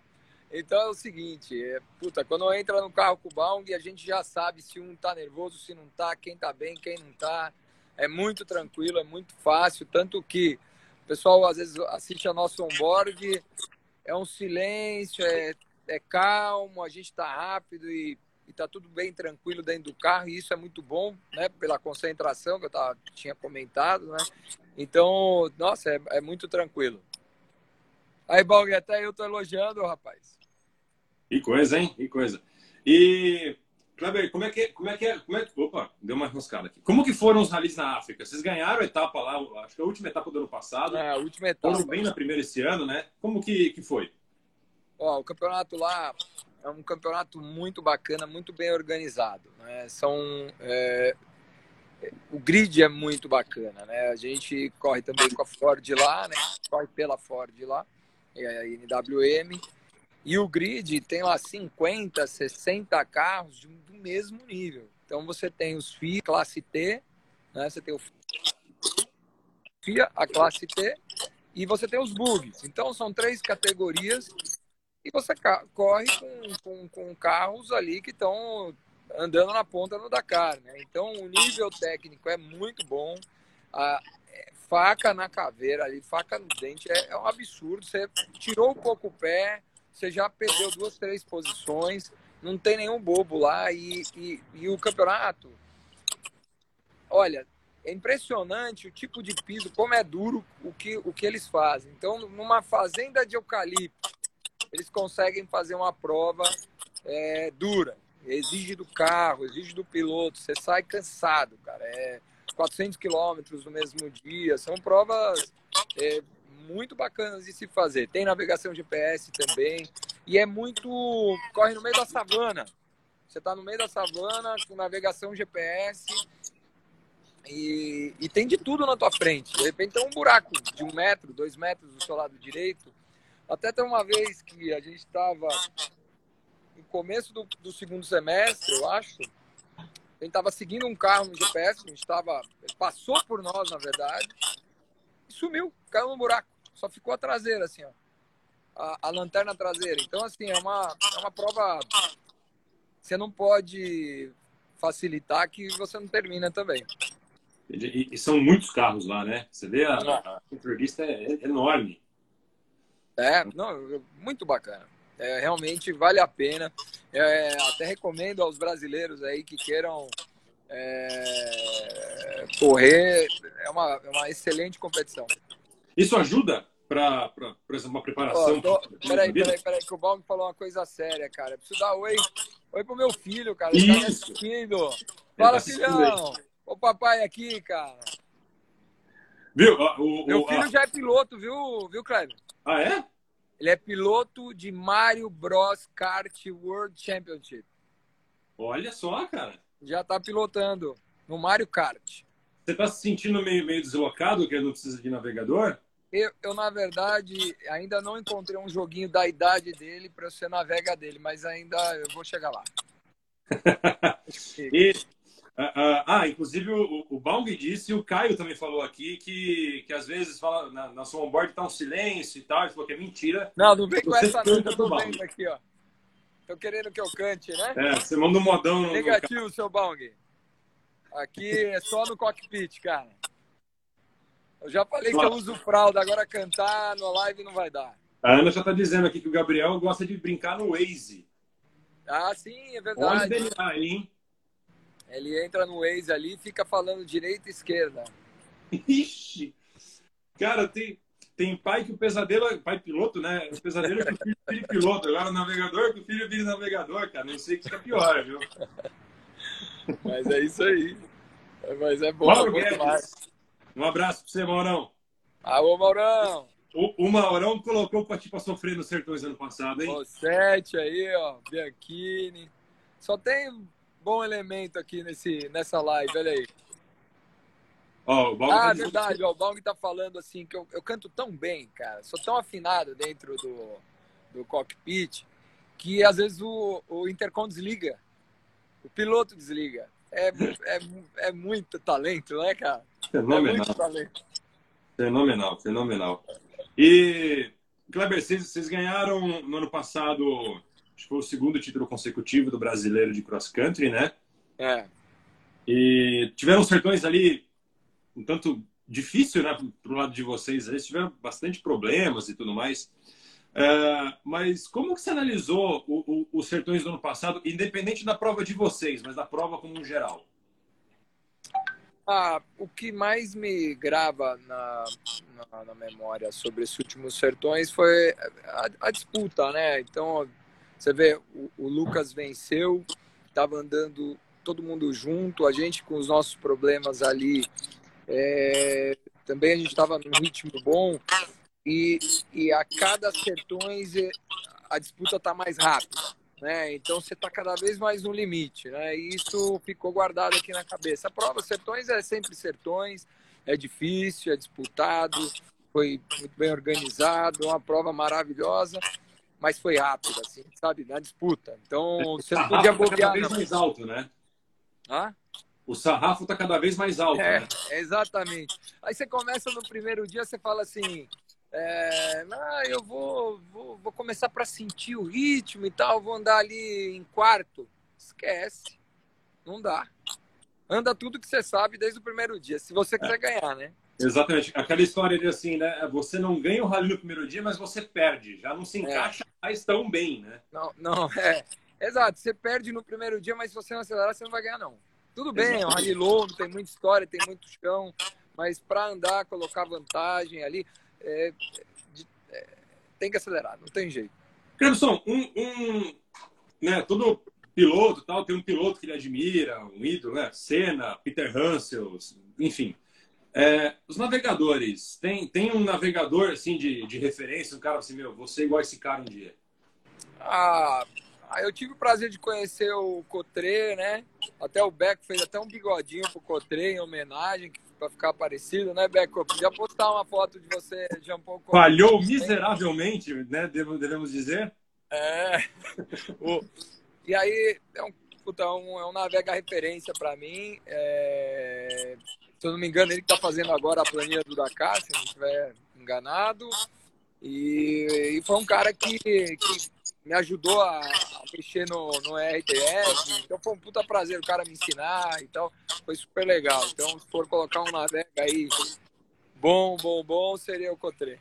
[SPEAKER 2] Então é o seguinte, é, puta, quando entra no carro com o Baung, a gente já sabe se um tá nervoso, se não tá, quem tá bem, quem não tá. É muito tranquilo, é muito fácil, tanto que o pessoal às vezes assiste a nosso onboard, é um silêncio, é, é calmo, a gente tá rápido e, e tá tudo bem tranquilo dentro do carro, e isso é muito bom, né, pela concentração que eu tava, tinha comentado, né. Então, nossa, é, é muito tranquilo. Aí, Baung, até eu tô elogiando, rapaz.
[SPEAKER 1] Que coisa, hein? Que coisa. E, Kleber, como é que, como é que é, como é que, opa, deu uma enroscada aqui. Como que foram os ralis na África? Vocês ganharam a etapa lá, acho que a última etapa do ano passado.
[SPEAKER 2] É, a última etapa.
[SPEAKER 1] Foram bem na primeira esse ano, né? Como que, que foi?
[SPEAKER 2] Ó, o campeonato lá é um campeonato muito bacana, muito bem organizado, né? São... É, o grid é muito bacana, né? A gente corre também com a Ford lá, né? Corre pela Ford lá, é a NWM. E o grid tem lá 50, 60 carros do mesmo nível. Então você tem os FIA classe T, né? Você tem o FIA, a classe T, e você tem os bugs. Então são três categorias e você corre com, com, com carros ali que estão andando na ponta no Dakar, né? Então o nível técnico é muito bom. A é, faca na caveira ali, faca no dente é, é um absurdo. Você tirou um pouco o pé, você já perdeu duas, três posições, não tem nenhum bobo lá e, e, e o campeonato. Olha, é impressionante o tipo de piso, como é duro o que, o que eles fazem. Então, numa fazenda de eucalipto, eles conseguem fazer uma prova é, dura. Exige do carro, exige do piloto. Você sai cansado, cara. É 400 quilômetros no mesmo dia. São provas é, muito bacanas de se fazer. Tem navegação GPS também. E é muito. corre no meio da savana. Você está no meio da savana com navegação GPS. E, e, tem de tudo na tua frente. De repente tem um buraco de um metro, dois metros do seu lado direito. Até tem uma vez que a gente estava no começo do, do, segundo semestre, eu acho. A gente estava seguindo um carro no GPS, a gente estava. Passou por nós, na verdade, e sumiu, caiu no buraco. Só ficou a traseira, assim, ó. A, a lanterna traseira. Então, assim, é uma, é uma prova. Você não pode facilitar que você não termina também.
[SPEAKER 1] E, e são muitos carros lá, né? Você vê a, a entrevista é, é enorme.
[SPEAKER 2] É, não, muito bacana. É, realmente vale a pena. É, até recomendo aos brasileiros aí que queiram é, correr. É uma, é uma excelente competição.
[SPEAKER 1] Isso ajuda para, por exemplo, uma preparação? Oh, tô...
[SPEAKER 2] Peraí, peraí, peraí, que o Balm falou uma coisa séria, cara. Eu preciso dar oi, oi pro meu filho, cara. Ele tá Isso. tá assistindo. Fala, filhão. O papai aqui, cara.
[SPEAKER 1] Viu? O,
[SPEAKER 2] meu filho já é piloto, viu, viu, Kleber?
[SPEAKER 1] Ah, é?
[SPEAKER 2] Ele é piloto de Mario Bros Kart World Championship.
[SPEAKER 1] Olha só, cara.
[SPEAKER 2] Já tá pilotando no Mario Kart.
[SPEAKER 1] Você tá se sentindo meio, meio deslocado, que não precisa de navegador?
[SPEAKER 2] Eu, eu, na verdade, ainda não encontrei um joguinho da idade dele para você navegar dele, mas ainda eu vou chegar lá.
[SPEAKER 1] e, Uh, uh, ah, inclusive o, o Baung disse, o Caio também falou aqui que, que às vezes fala, na, na sua onboard tá um silêncio e tal, ele falou que é mentira.
[SPEAKER 2] Não, não vem com essa não, eu tô vendo aqui, ó. Tô querendo que eu cante, né?
[SPEAKER 1] É, você manda um modão no
[SPEAKER 2] Negativo, no... seu Baung. Aqui é só no cockpit, cara. Eu já falei que eu uso fralda, agora cantar no live não vai dar.
[SPEAKER 1] A Ana já tá dizendo aqui que o Gabriel gosta de brincar no Waze.
[SPEAKER 2] Ah, sim, é verdade.
[SPEAKER 1] Onde ele tá, hein?
[SPEAKER 2] Ele entra no Waze ali e fica falando direita e esquerda.
[SPEAKER 1] Ixi! Cara, tem, tem pai que o pesadelo é pai piloto, né? O pesadelo é que o filho vire piloto. Agora o navegador que o filho vire navegador, cara. Não sei que fica pior, viu?
[SPEAKER 2] Mas é isso aí. Mas é bom.
[SPEAKER 1] Mauro é Guedes. Um abraço pra você, Maurão.
[SPEAKER 2] Alô, Maurão.
[SPEAKER 1] O, o Maurão colocou pra, tipo, sofrer no Sertões ano passado, hein?
[SPEAKER 2] O sete aí, ó. Bianchini. Só tem bom elemento aqui nesse, nessa live, olha aí.
[SPEAKER 1] Oh, o
[SPEAKER 2] ah, tá verdade, ó, o Balg tá falando assim que eu, eu canto tão bem, cara, sou tão afinado dentro do, do cockpit que às vezes o, o intercom desliga, o piloto desliga. É, é, é muito talento, né, cara?
[SPEAKER 1] Fenomenal. É muito talento. Fenomenal, fenomenal. E, Kleber, vocês, vocês ganharam no ano passado, acho que foi o segundo título consecutivo do brasileiro de cross country, né?
[SPEAKER 2] É.
[SPEAKER 1] E tiveram sertões ali um tanto difícil, né, pro lado de vocês. Eles tiveram bastante problemas e tudo mais. É, mas como que você analisou os sertões do ano passado, independente da prova de vocês, mas da prova como um geral?
[SPEAKER 2] Ah, o que mais me grava na, na, na memória sobre esses últimos sertões foi a, a disputa, né? Então, você vê, o, o Lucas venceu, estava andando todo mundo junto, a gente com os nossos problemas ali, é, também a gente estava num ritmo bom, e, e a cada sertões é, a disputa está mais rápida. Né? Então você está cada vez mais no limite, né? E isso ficou guardado aqui na cabeça. A prova Sertões é sempre Sertões, é difícil, é disputado, foi muito bem organizado, uma prova maravilhosa, mas foi rápida, assim, sabe? Na disputa. Então você não podia bobear.
[SPEAKER 1] Cada vez mais alto, né?
[SPEAKER 2] Hã?
[SPEAKER 1] O sarrafo está cada vez mais alto.
[SPEAKER 2] É,
[SPEAKER 1] né?
[SPEAKER 2] exatamente. Aí você começa no primeiro dia, você fala assim: é, ah, eu vou, vou, vou começar para sentir o ritmo e tal, vou andar ali em quarto. Esquece. Não dá. Anda tudo que você sabe desde o primeiro dia, se você quiser é. ganhar, né?
[SPEAKER 1] Exatamente. Aquela história de assim, né? Você não ganha o rally no primeiro dia, mas você perde. Já não se é. encaixa é. mais tão bem, né?
[SPEAKER 2] Não, não, é. Exato. Você perde no primeiro dia, mas se você não acelerar, você não vai ganhar, não. Tudo bem, é um rally longo, tem muita história, tem muito chão, mas para andar, colocar vantagem ali é, é, tem que acelerar, não tem jeito.
[SPEAKER 1] Clemson, um, um, né, todo piloto tal tem um piloto que ele admira, um ídolo, né? Senna, Peter Hansel, enfim. É, os navegadores, tem, tem um navegador assim de, de referência, um cara assim, meu, você igual esse cara um dia?
[SPEAKER 2] Ah, eu tive o prazer de conhecer o Cotré, né? Até o Beck fez até um bigodinho pro Cotré em homenagem, que para ficar parecido, né, Beco? Podia postar uma foto de você já um pouco.
[SPEAKER 1] Falhou miseravelmente, né? Devemos dizer.
[SPEAKER 2] É. o... E aí, é um, puta, um, é um navega referência para mim. É... Se eu não me engano, ele que está fazendo agora a planilha do Dakar, se não estiver enganado. E, e, foi um cara que, que me ajudou a, a mexer no, no RTS. Então foi um puta prazer o cara me ensinar e tal. Foi super legal. Então, se for colocar um navega aí bom, bom, bom, seria o Cotré.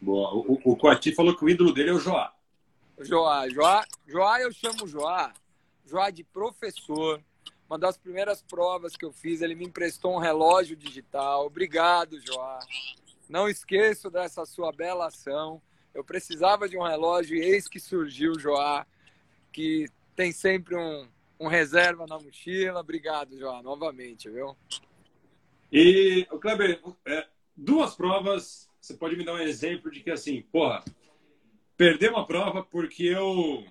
[SPEAKER 1] Boa. O, o Coati falou que o ídolo dele é o Joá.
[SPEAKER 2] Joá. Joá, Joá eu chamo Joá. Joá de professor. Uma das primeiras provas que eu fiz, ele me emprestou um relógio digital. Obrigado, Joá. Não esqueço dessa sua bela ação. Eu precisava de um relógio e eis que surgiu o Joá, que tem sempre um, um reserva na mochila. Obrigado, Joá, novamente, viu?
[SPEAKER 1] E, Kleber, é, duas provas, você pode me dar um exemplo de que, assim, porra, perder uma prova porque eu,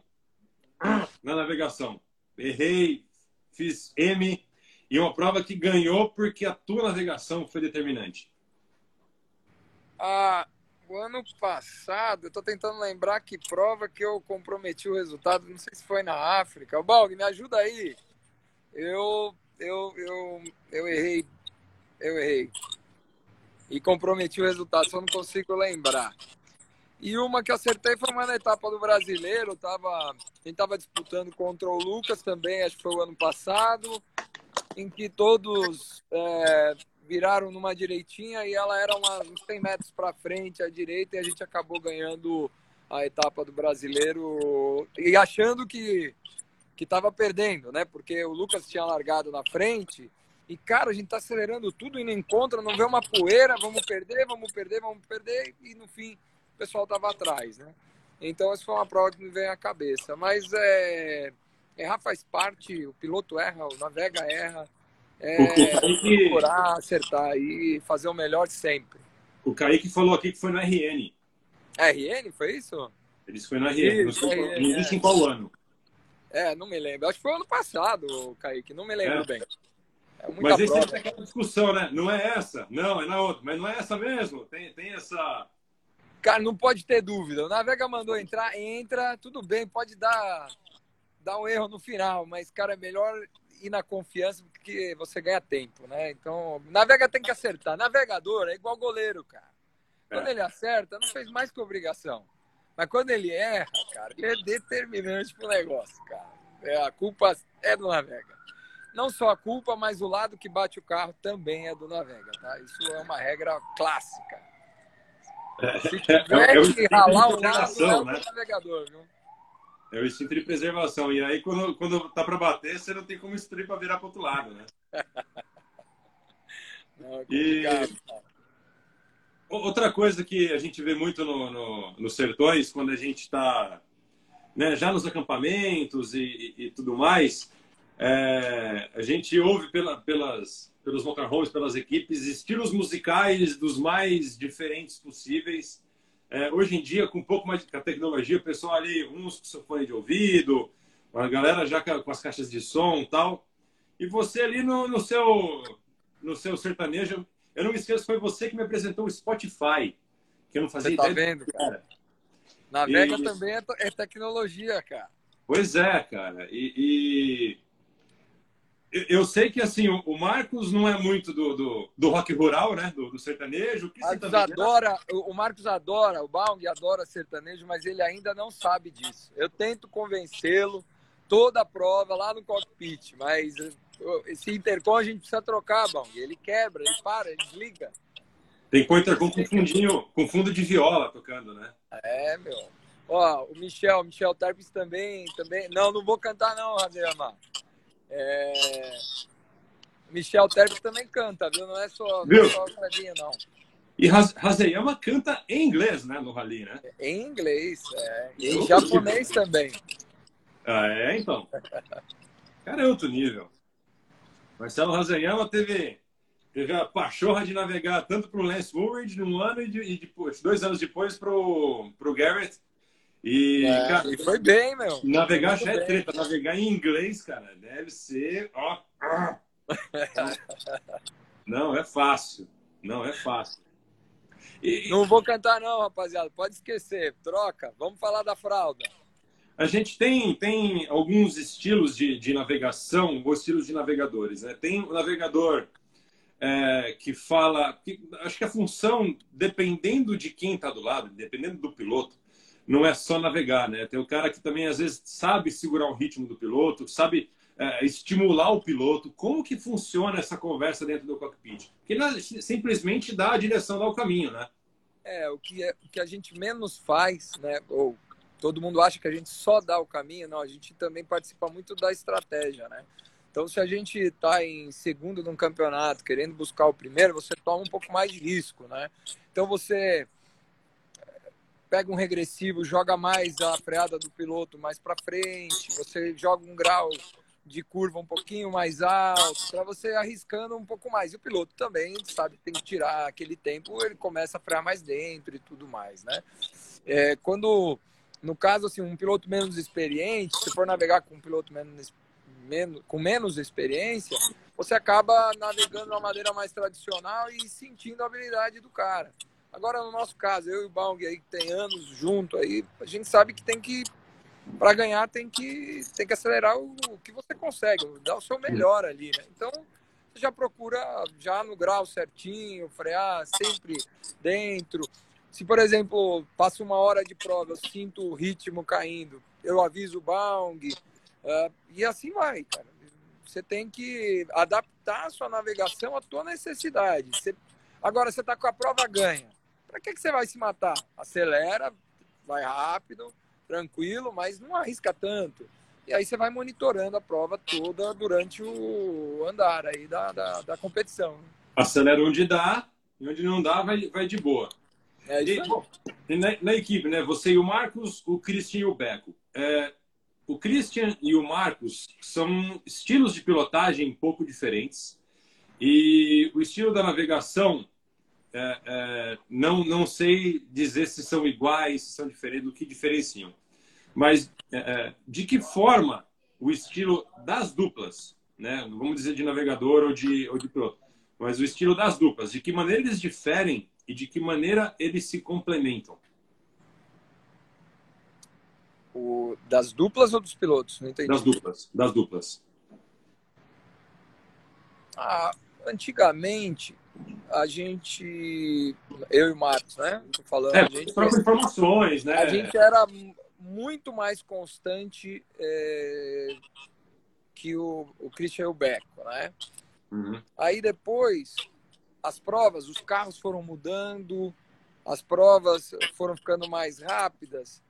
[SPEAKER 1] na navegação, errei, fiz M, e uma prova que ganhou porque a tua navegação foi determinante.
[SPEAKER 2] Ah, o ano passado, eu tô tentando lembrar que prova que eu comprometi o resultado, não sei se foi na África. O Balg, me ajuda aí. Eu, eu, eu, eu errei, eu errei. E comprometi o resultado, só não consigo lembrar. E uma que acertei foi uma na etapa do brasileiro, tava, quem tava disputando contra o Lucas também, acho que foi o ano passado, em que todos é, viraram numa direitinha e ela era uma, uns 100 metros para frente à direita e a gente acabou ganhando a etapa do brasileiro e achando que que estava perdendo, né? Porque o Lucas tinha largado na frente e cara, a gente tá acelerando tudo e não encontra, não vê uma poeira, vamos perder, vamos perder, vamos perder e no fim o pessoal tava atrás, né? Então essa foi uma prova que me veio à cabeça, mas é errar faz parte, o piloto erra, o navega erra, é, procurar acertar e fazer o melhor sempre.
[SPEAKER 1] O Kaique falou aqui que foi no RN.
[SPEAKER 2] RN, foi isso?
[SPEAKER 1] Ele foi no RN, isso, não, RN, não disse é. em qual ano.
[SPEAKER 2] É, não me lembro. Acho que foi ano passado, Kaique. Não me lembro
[SPEAKER 1] É.
[SPEAKER 2] bem. É
[SPEAKER 1] Mas aí
[SPEAKER 2] prova.
[SPEAKER 1] sempre tem aquela discussão, né? Não é essa, não, é na outra. Mas não é essa mesmo. Tem, tem essa.
[SPEAKER 2] Cara, não pode ter dúvida. O Navega mandou entrar, entra, tudo bem, pode dar, dar um erro no final, mas, cara, é melhor ir na confiança porque você ganha tempo, né? Então, Navega tem que acertar. Navegador é igual goleiro, cara. Quando
[SPEAKER 1] É.
[SPEAKER 2] ele acerta, não fez mais que obrigação. Mas quando ele erra, cara, ele é determinante pro negócio, cara. É, a culpa é do Navega. Não só a culpa, mas o lado que bate o carro também é do Navega, tá? Isso é uma regra clássica. Se tiver
[SPEAKER 1] É, é
[SPEAKER 2] que ralar o lado, é
[SPEAKER 1] preservação,
[SPEAKER 2] o
[SPEAKER 1] né?
[SPEAKER 2] navegador, viu?
[SPEAKER 1] É o instinto de preservação. E aí, quando, quando tá pra bater, você não tem como instruir pra virar pro outro lado, né?
[SPEAKER 2] Não, é
[SPEAKER 1] E- Outra coisa que a gente vê muito no, no, nos sertões, quando a gente está né, já nos acampamentos e, e- e tudo mais, é, a gente ouve pela, pelas, pelos motorhomes, pelas equipes, estilos musicais dos mais diferentes possíveis. É, hoje em dia, com um pouco mais de tecnologia, o pessoal ali, uns com seu fone de ouvido, a galera já com as caixas de som e tal. E você ali no, no seu, no seu sertanejo, eu não me esqueço, foi você que me apresentou o Spotify, que eu não fazia
[SPEAKER 2] Você tá
[SPEAKER 1] ideia.
[SPEAKER 2] vendo,
[SPEAKER 1] do
[SPEAKER 2] cara? Navega
[SPEAKER 1] E-
[SPEAKER 2] também é, é tecnologia, cara.
[SPEAKER 1] Pois é, cara. E eu- sei que assim o Marcos não é muito do, do, do rock rural, né? Do, do sertanejo. O
[SPEAKER 2] Marcos
[SPEAKER 1] também
[SPEAKER 2] adora, o Marcos adora, o Baung adora sertanejo, mas ele ainda não sabe disso. Eu tento convencê-lo toda a prova lá no cockpit, mas uh, esse intercom a gente precisa trocar, Baung. Ele quebra, ele para, ele desliga.
[SPEAKER 1] tem que pôr intercom com fundinho, com fundo de viola tocando, né?
[SPEAKER 2] É, meu. Ó, o Michel, Michel Terpes também, também. Não, não vou cantar não, Radema. É... Michel Terpes também canta, viu? Não é só, não é só Fredinho, não.
[SPEAKER 1] E Haz- Hazeyama canta em inglês, né? No rally, né?
[SPEAKER 2] Em inglês, é. E em japonês também.
[SPEAKER 1] Ah, é, então. Cara, é outro nível. Marcelo Hazeyama teve, teve a pachorra de navegar tanto para o Lance Woolridge num ano e, de, e depois, dois anos depois para o Garrett. E,
[SPEAKER 2] É,
[SPEAKER 1] cara,
[SPEAKER 2] e foi bem, meu.
[SPEAKER 1] navegar já é
[SPEAKER 2] bem.
[SPEAKER 1] treta. Navegar em inglês, cara, deve ser. Ó. Não é fácil. Não é fácil. E,
[SPEAKER 2] Não vou cantar, não, rapaziada. Pode esquecer. Troca. Vamos falar da fralda.
[SPEAKER 1] A gente tem, tem alguns estilos de, de navegação, ou estilos de navegadores. Né? Tem o navegador é, que fala. Que, acho que a função, dependendo de quem está do lado, dependendo do piloto, não é só navegar. Né? Tem o cara que também, às vezes, sabe segurar o ritmo do piloto, sabe é, estimular o piloto. Como que funciona essa conversa dentro do cockpit? Que ele simplesmente dá a direção, dá o caminho, né?
[SPEAKER 2] É, o que, é, o que a gente menos faz, né? Ou todo mundo acha que a gente só dá o caminho, não, a gente também participa muito da estratégia, né? Então, se a gente está em segundo num campeonato, querendo buscar o primeiro, você toma um pouco mais de risco, né? Então, você pega um regressivo, joga mais a freada do piloto mais para frente, você joga um grau de curva um pouquinho mais alto, para você arriscando um pouco mais. E o piloto também sabe tem que tirar aquele tempo, ele começa a frear mais dentro e tudo mais, né? É, quando, no caso, assim, um piloto menos experiente, se for navegar com um piloto menos, menos, com menos experiência, você acaba navegando de uma maneira mais tradicional e sentindo a habilidade do cara. Agora, no nosso caso, eu e o Baung aí, que tem anos junto aí, a gente sabe que tem que para ganhar tem que tem que acelerar o, o, que você consegue, dar o seu melhor ali, né? Então você já procura já no grau certinho, frear sempre dentro. Se por exemplo passa uma hora de prova, eu sinto o ritmo caindo, eu aviso o Baung uh, e assim vai, cara. Você tem que adaptar a sua navegação à tua necessidade. Você, agora você está com a prova ganha. Para que, que você vai se matar? Acelera, vai rápido, tranquilo, mas não arrisca tanto. E aí você vai monitorando a prova toda durante o andar aí da, da, da competição.
[SPEAKER 1] Acelera onde dá, e onde não dá, vai, vai de boa.
[SPEAKER 2] É
[SPEAKER 1] e, bom, na, na, equipe, né? Você e o Marcos, o Christian e o Beco. É, o Christian e o Marcos são estilos de pilotagem um pouco diferentes. E o estilo da navegação, é, é, não, não sei dizer se são iguais, se são diferentes, o que diferenciam. Mas é, de que forma o estilo das duplas, né? Vamos dizer de navegador ou de, ou de piloto, mas o estilo das duplas, de que maneira eles diferem e de que maneira eles se complementam.
[SPEAKER 2] O, das duplas ou dos pilotos? Não entendi.
[SPEAKER 1] Das duplas, das duplas.
[SPEAKER 2] Ah, antigamente, a gente, eu e o Marcos, né? Tô falando,
[SPEAKER 1] é,
[SPEAKER 2] a gente,
[SPEAKER 1] informações, né?
[SPEAKER 2] A gente era muito mais constante é, que o, o Christian Beco, né? Uhum. Aí depois, as provas, os carros foram mudando, as provas foram ficando mais rápidas.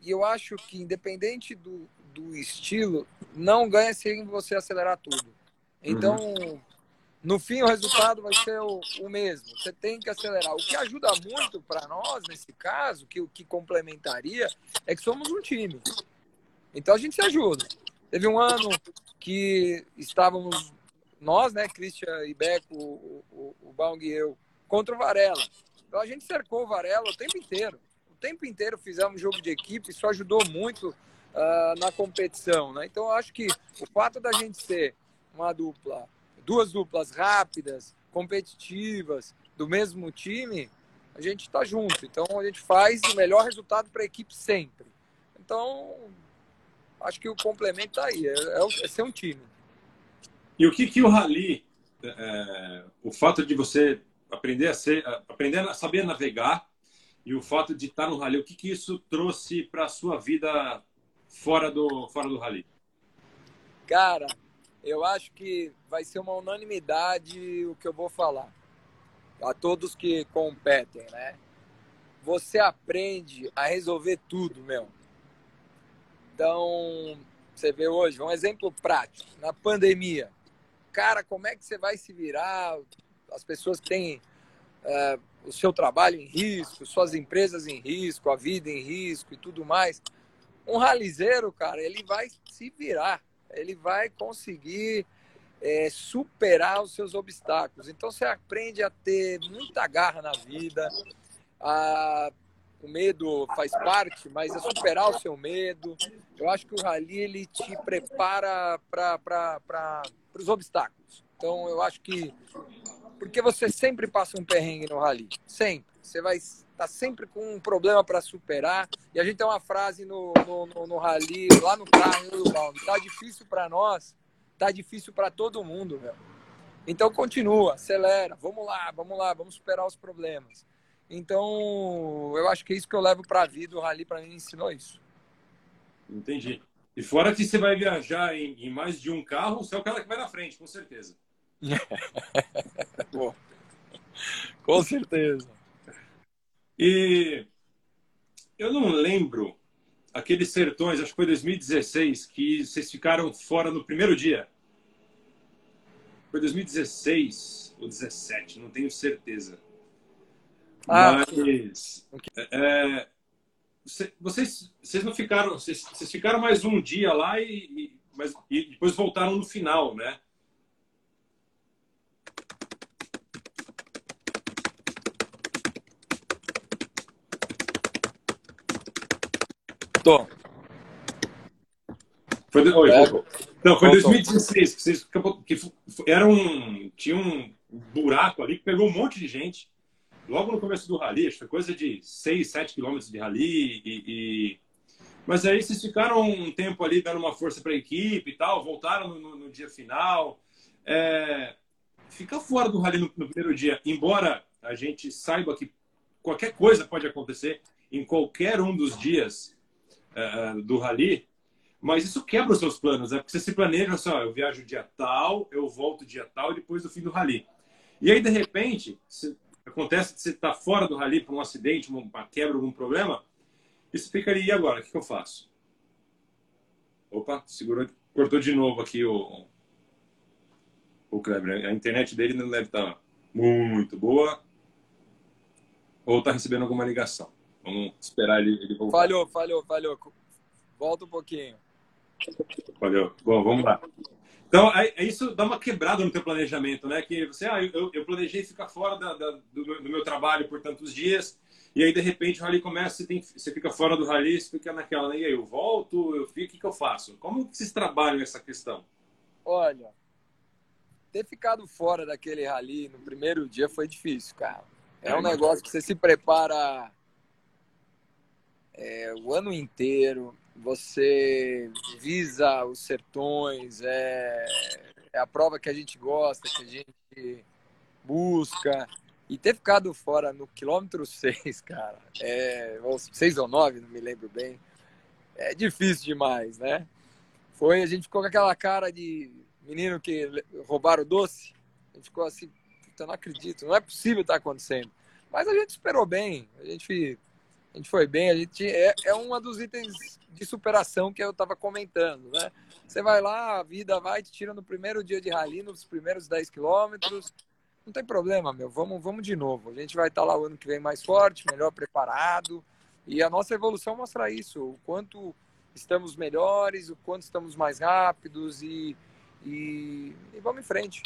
[SPEAKER 2] E eu acho que, independente do, do estilo, não ganha se você acelerar tudo. Então, uhum. No fim, o resultado vai ser o, o, mesmo. Você tem que acelerar. O que ajuda muito para nós, nesse caso, que o que complementaria, é que somos um time. Então, a gente se ajuda. Teve um ano que estávamos nós, né, Christian e Beco, o, o, o Baung e eu, contra o Varela. Então, a gente cercou o Varela o tempo inteiro. O tempo inteiro fizemos jogo de equipe, isso ajudou muito uh, na competição. Né? Então, eu acho que o fato da gente ser uma dupla, duas duplas rápidas, competitivas, do mesmo time, a gente está junto. Então a gente faz o melhor resultado para a equipe sempre. Então acho que o complemento está aí, é, é, é, ser um time.
[SPEAKER 1] E o que, que o Rally, é, é, o fato de você aprender a ser, aprender a saber navegar e o fato de estar no Rally, o que, que isso trouxe para a sua vida fora do, fora do Rally?
[SPEAKER 2] Cara, eu acho que vai ser uma unanimidade o que eu vou falar. A todos que competem, né? Você aprende a resolver tudo, meu. Então, você vê hoje, um exemplo prático, na pandemia. Cara, como é que você vai se virar? As pessoas têm é, o seu trabalho em risco, suas empresas em risco, a vida em risco e tudo mais. Um ralizeiro, cara, ele vai se virar ele vai conseguir é, superar os seus obstáculos. Então você aprende a ter muita garra na vida, a, o medo faz parte, mas é superar o seu medo. Eu acho que o rally ele te prepara para os obstáculos. Então eu acho que porque você sempre passa um perrengue no rally, sempre. Você vai tá sempre com um problema para superar. E a gente tem uma frase no, no, no, no rally, lá no carro, no Balme, tá difícil para nós, tá difícil para todo mundo, velho. Então continua, acelera, vamos lá, vamos lá, vamos superar os problemas. Então, eu acho que é isso que eu levo para a vida, o rally para mim ensinou isso.
[SPEAKER 1] Entendi. E fora que você vai viajar em, em, mais de um carro, você é o cara que vai na frente, com certeza.
[SPEAKER 2] com certeza.
[SPEAKER 1] E eu não lembro aqueles sertões, acho que foi 2016, que vocês ficaram fora no primeiro dia. Foi 2016 ou 17, não tenho certeza. Ah, Mas é, vocês, vocês não ficaram, vocês, vocês, ficaram mais um dia lá e, mas, e depois voltaram no final, né? Foi, oi, não, foi 2016 que vocês que era um tinha um buraco ali que pegou um monte de gente. Logo no começo do rally, acho que foi coisa de 6, 7 quilômetros de rally e, e, mas aí vocês ficaram um tempo ali dando uma força para a equipe e tal, voltaram no, no dia final. É, ficar fora do rally no, no primeiro dia, embora a gente saiba que qualquer coisa pode acontecer em qualquer um dos dias uh, do rally, mas isso quebra os seus planos, né? porque você se planeja assim, ó, eu viajo dia tal, eu volto dia tal, depois do fim do rally. E aí, de repente, se, acontece que você está fora do rally por um acidente, uma quebra, algum problema, isso ficaria, e agora? O que, que eu faço? Opa, segurou, cortou de novo aqui o, o Kleber. A internet dele não deve estar tá muito boa. Ou está recebendo alguma ligação. Vamos esperar ele, ele voltar.
[SPEAKER 2] Falhou, falhou, falhou. Volta um pouquinho.
[SPEAKER 1] Valeu. Bom, vamos lá. Então, é, isso dá uma quebrada no teu planejamento, né? Que você, ah, eu, eu planejei ficar fora da, da, do, do, meu trabalho por tantos dias E aí, de repente, o rally começa, você, tem, você fica fora do rally, você fica naquela, e aí, eu volto, eu fico, o que, que eu faço? Como vocês trabalham essa questão?
[SPEAKER 2] Olha, ter ficado fora daquele rally no primeiro dia foi difícil, cara. É um negócio que você se prepara é, o ano inteiro, você visa os sertões, é, é a prova que a gente gosta, que a gente busca. E ter ficado fora no quilômetro 6, cara, é, ou 6 ou 9, não me lembro bem, é difícil demais, né? Foi, a gente ficou com aquela cara de menino que roubaram o doce. A gente ficou assim, puta, não acredito, não é possível estar tá acontecendo. Mas a gente esperou bem, a gente, a gente foi bem, a gente é, é um dos itens de superação que eu estava comentando, né? Você vai lá, a vida vai, te tira no primeiro dia de rally, nos primeiros 10 quilômetros, não tem problema, meu, vamos, vamos de novo. A gente vai estar tá lá o ano que vem mais forte, melhor preparado, e a nossa evolução mostra isso, o quanto estamos melhores, o quanto estamos mais rápidos e, e, e vamos em frente.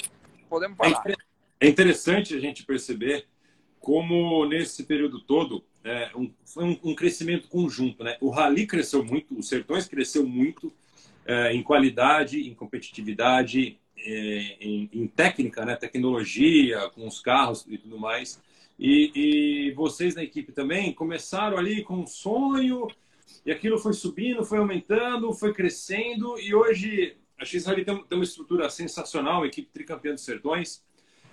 [SPEAKER 2] Podemos é parar.
[SPEAKER 1] É interessante a gente perceber como nesse período todo é, um, foi um, um, crescimento conjunto. Né? O Rally cresceu muito, o Sertões cresceu muito é, em qualidade, em competitividade, é, em, em, técnica, né? tecnologia, com os carros e tudo mais. E, e, vocês na equipe também começaram ali com um sonho, e aquilo foi subindo, foi aumentando, foi crescendo, e hoje a X-Rally tem, tem, uma estrutura sensacional, equipe tricampeã dos Sertões,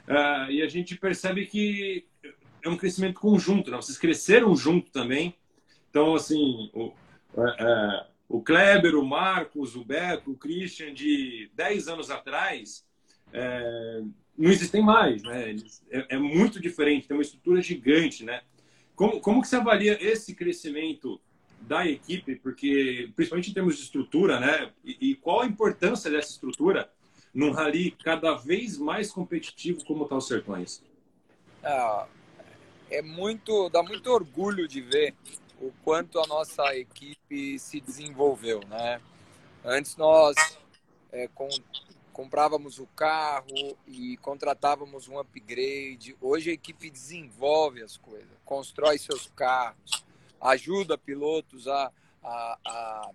[SPEAKER 1] uh, e a gente percebe que é um crescimento conjunto, né? vocês cresceram junto também. Então, assim, o, é, o Kleber, o Marcos, o Beto, o Christian, de 10 anos atrás, é, não existem mais, né? É, é, muito diferente, tem uma estrutura gigante, né? Como, como que você avalia esse crescimento da equipe, porque principalmente em termos de estrutura, né? E, e qual a importância dessa estrutura num rally cada vez mais competitivo como está o Sertões?
[SPEAKER 2] Ah, é muito, dá muito orgulho de ver o quanto a nossa equipe se desenvolveu, né? Antes nós é, com, comprávamos o carro e contratávamos um upgrade. Hoje a equipe desenvolve as coisas, constrói seus carros, ajuda pilotos a, a, a,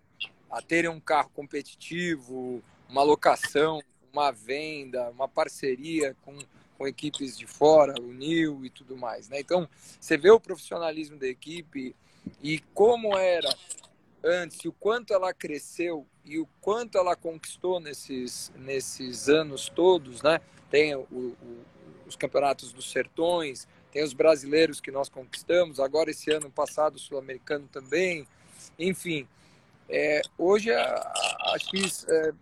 [SPEAKER 2] a terem um carro competitivo, uma locação, uma venda, uma parceria com, com equipes de fora, o NIL e tudo mais. Né? Então, você vê o profissionalismo da equipe e como era antes, o quanto ela cresceu e o quanto ela conquistou nesses, nesses anos todos, né? Tem o, o, os campeonatos dos sertões, tem os brasileiros que nós conquistamos, agora esse ano passado o sul-americano também, enfim. É, hoje a, a, X, é,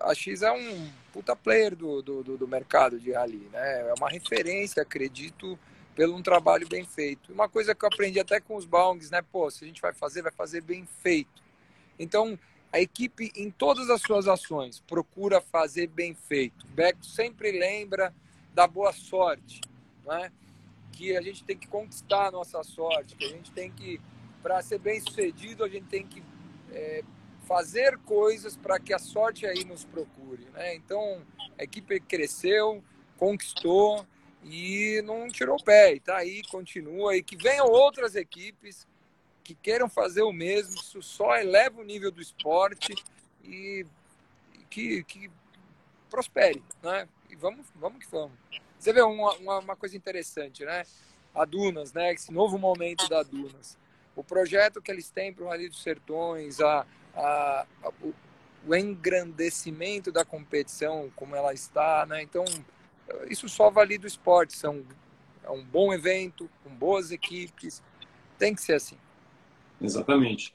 [SPEAKER 2] a X é um puta player do, do, do mercado de rally, né? É uma referência, acredito, pelo um trabalho bem feito. Uma coisa que eu aprendi até com os Baungs, né? Pô, se a gente vai fazer, vai fazer bem feito. Então, a equipe, em todas as suas ações, procura fazer bem feito. O Beck sempre lembra da boa sorte, né? que a gente tem que conquistar a nossa sorte, que a gente tem que, para ser bem sucedido, a gente tem que é, fazer coisas para que a sorte aí nos procure. Né? Então, a equipe cresceu, conquistou e não tirou pé, e está aí, continua, e que venham outras equipes que queiram fazer o mesmo, isso só eleva o nível do esporte e que, que prospere, né? E vamos, vamos que vamos. Você vê uma, uma, uma, coisa interessante, né? A Dunas, né? Esse novo momento da Dunas. O projeto que eles têm para o Rally dos Sertões, a, a, a o, o, engrandecimento da competição, como ela está, né? Então, isso só valida o esporte. São, é um bom evento, com boas equipes. Tem que ser assim.
[SPEAKER 1] Exatamente.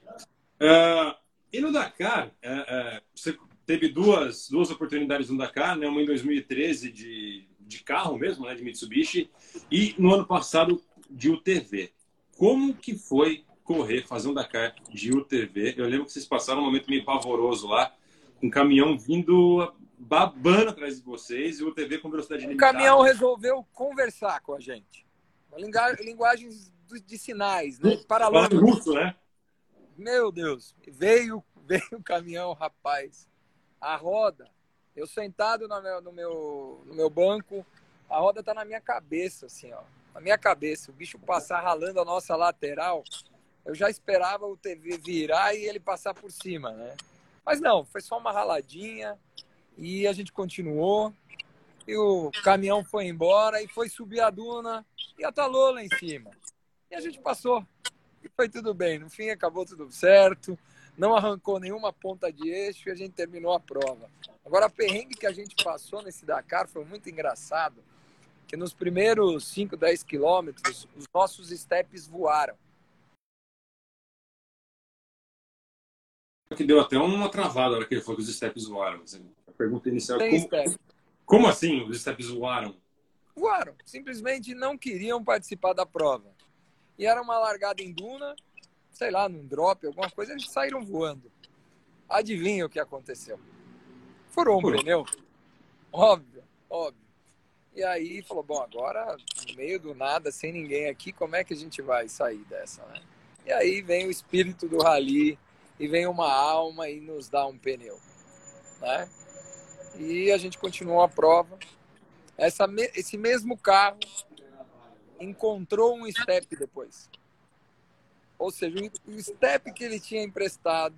[SPEAKER 1] Uh, e no Dakar, uh, uh, você teve duas, duas oportunidades no Dakar, né? uma em 2013 de de carro mesmo, né, de Mitsubishi, e no ano passado de UTV. Como que foi correr, fazer um Dakar de UTV? Eu lembro que vocês passaram um momento meio pavoroso lá, com um caminhão vindo babando atrás de vocês e o UTV com velocidade limitada.
[SPEAKER 2] O caminhão resolveu conversar com a gente. Uma linguagem de sinais, né?
[SPEAKER 1] Paralelo. russo, né?
[SPEAKER 2] Meu Deus. Veio, veio o caminhão, rapaz. A roda eu sentado no meu, no meu, no meu banco, a roda tá na minha cabeça, assim, ó. a minha cabeça. O bicho passar ralando a nossa lateral, eu já esperava o TV virar e ele passar por cima, né? Mas não, foi só uma raladinha e a gente continuou. E o caminhão foi embora e foi subir a duna e atalou lá em cima. E a gente passou. E foi tudo bem. No fim, acabou tudo certo. Não arrancou nenhuma ponta de eixo e a gente terminou a prova. Agora, a perrengue que a gente passou nesse Dakar foi muito engraçado. Que nos primeiros 5, 10 quilômetros, os nossos steps voaram.
[SPEAKER 1] Que deu até uma travada na hora que ele falou que os steps voaram. A pergunta inicial é como, como assim os steps voaram?
[SPEAKER 2] Voaram. Simplesmente não queriam participar da prova. E era uma largada em duna, sei lá, num drop, alguma coisa, eles saíram voando. Adivinha o que aconteceu? Furou um Furou. pneu. Óbvio, óbvio. E aí falou, bom, agora no meio do nada, sem ninguém aqui, como é que a gente vai sair dessa, né? E aí vem o espírito do rally e vem uma alma e nos dá um pneu, né? E a gente continuou a prova. Essa, esse mesmo carro encontrou um step depois. Ou seja, o step que ele tinha emprestado,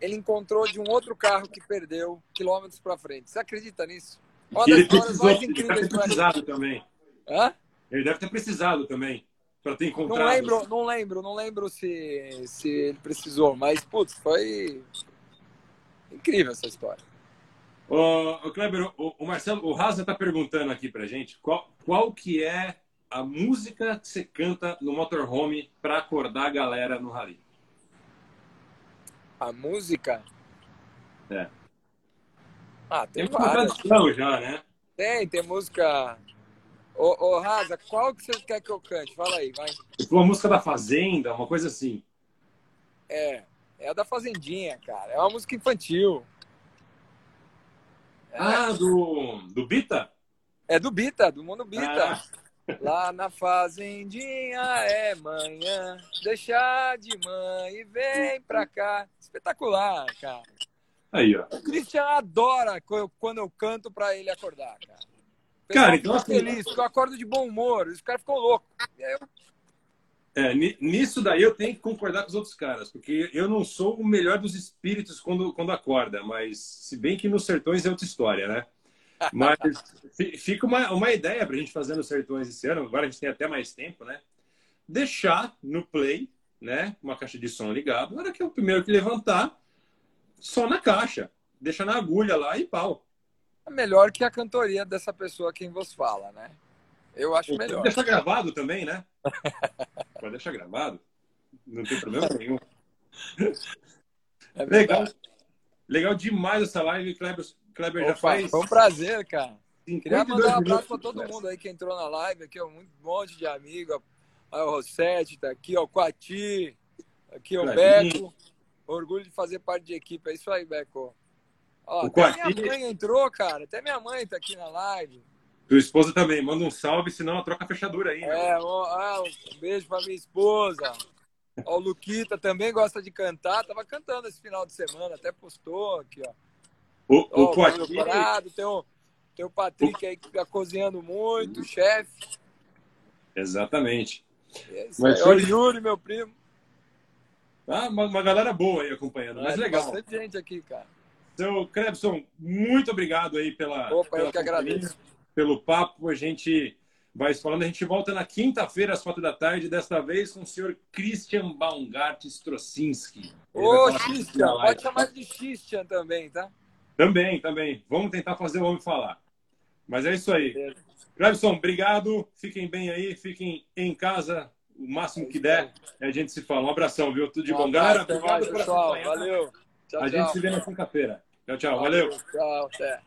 [SPEAKER 2] ele encontrou de um outro carro que perdeu quilômetros para frente. Você acredita nisso?
[SPEAKER 1] Uma histórias mais incríveis. Ele deve ter precisado também. Hã? Ele deve ter precisado também para ter encontrado.
[SPEAKER 2] Não lembro, não lembro, não lembro se, se ele precisou, mas putz, foi incrível essa história.
[SPEAKER 1] Ô, Kleber, o, o Marcelo, o Raza está perguntando aqui para gente qual, qual que é a música que você canta no motorhome para acordar a galera no rally?
[SPEAKER 2] A música?
[SPEAKER 1] É.
[SPEAKER 2] Ah, tem, tem várias.
[SPEAKER 1] já, né?
[SPEAKER 2] Tem, tem música. Ô, ô Raza, qual que você quer que eu cante? Fala aí, vai.
[SPEAKER 1] Uma música da Fazenda, uma coisa assim.
[SPEAKER 2] É, é a da Fazendinha, cara. É uma música infantil.
[SPEAKER 1] É. Ah, do, do Bita?
[SPEAKER 2] É do Bita, do Mundo Bita. Ah. Lá na fazendinha é manhã, deixar de mãe e vem pra cá. Espetacular, cara.
[SPEAKER 1] Aí, ó.
[SPEAKER 2] O Christian adora quando eu canto pra ele acordar, cara.
[SPEAKER 1] Cara, então assim...
[SPEAKER 2] feliz, eu acordo de bom humor, os caras ficam loucos. Eu...
[SPEAKER 1] É, nisso daí eu tenho que concordar com os outros caras, porque eu não sou o melhor dos espíritos quando, quando acorda, mas se bem que nos sertões é outra história, né? Mas fica uma, uma ideia para a gente fazer nos sertões esse ano. Agora a gente tem até mais tempo, né? Deixar no play, né? Uma caixa de som ligada. Na hora que é o primeiro que levantar, só na caixa. Deixa na agulha lá e pau.
[SPEAKER 2] É melhor que a cantoria dessa pessoa quem vos fala, né? Eu acho melhor.
[SPEAKER 1] Pode deixar gravado também, né? Pode deixar gravado. Não tem problema nenhum. É legal. Legal demais essa live, Kleber. Kleber Opa, já faz.
[SPEAKER 2] Foi um prazer, cara. Queria mandar um abraço para todo mundo aí que entrou na live aqui, ó, um monte de amigos. Ó, o Rossetti tá aqui, ó, o Quati, aqui o Beco. Orgulho de fazer parte de equipe. É isso aí, Beco. Ó, o até minha mãe entrou, cara. Até minha mãe tá aqui na live.
[SPEAKER 1] Tua esposa também. Manda um salve, senão ela troca a fechadura aí.
[SPEAKER 2] Né? É, ó, ah, um beijo pra minha esposa. Ó, o Luquita também gosta de cantar. Tava cantando esse final de semana, até postou aqui, ó.
[SPEAKER 1] O, o, o Coati...
[SPEAKER 2] tem, o, tem o Patrick aí que fica cozinhando muito, o chefe.
[SPEAKER 1] Exatamente.
[SPEAKER 2] É Mas Olha o Yuri, meu primo.
[SPEAKER 1] Ah, uma, uma galera boa aí acompanhando, é, mas legal.
[SPEAKER 2] Bastante gente aqui, cara.
[SPEAKER 1] Seu Crebson, muito obrigado aí pela.
[SPEAKER 2] Opa,
[SPEAKER 1] pela
[SPEAKER 2] eu que agradeço.
[SPEAKER 1] Pelo papo, a gente vai falando. A gente volta na quinta-feira, às quatro da tarde, desta vez com o senhor Christian Baumgart Strocinski.
[SPEAKER 2] Ô, Christian, pode chamar de Christian também, tá?
[SPEAKER 1] Também, também. Vamos tentar fazer o homem falar. Mas é isso aí. Clebson, obrigado. Fiquem bem aí, fiquem em casa o máximo que der. A gente se fala. Um abração, viu? Tudo de um bom. Galera,
[SPEAKER 2] obrigado pessoal. Valeu.
[SPEAKER 1] Tchau, a gente se vê na quinta-feira. Tchau, tchau. Valeu.
[SPEAKER 2] Tchau, até.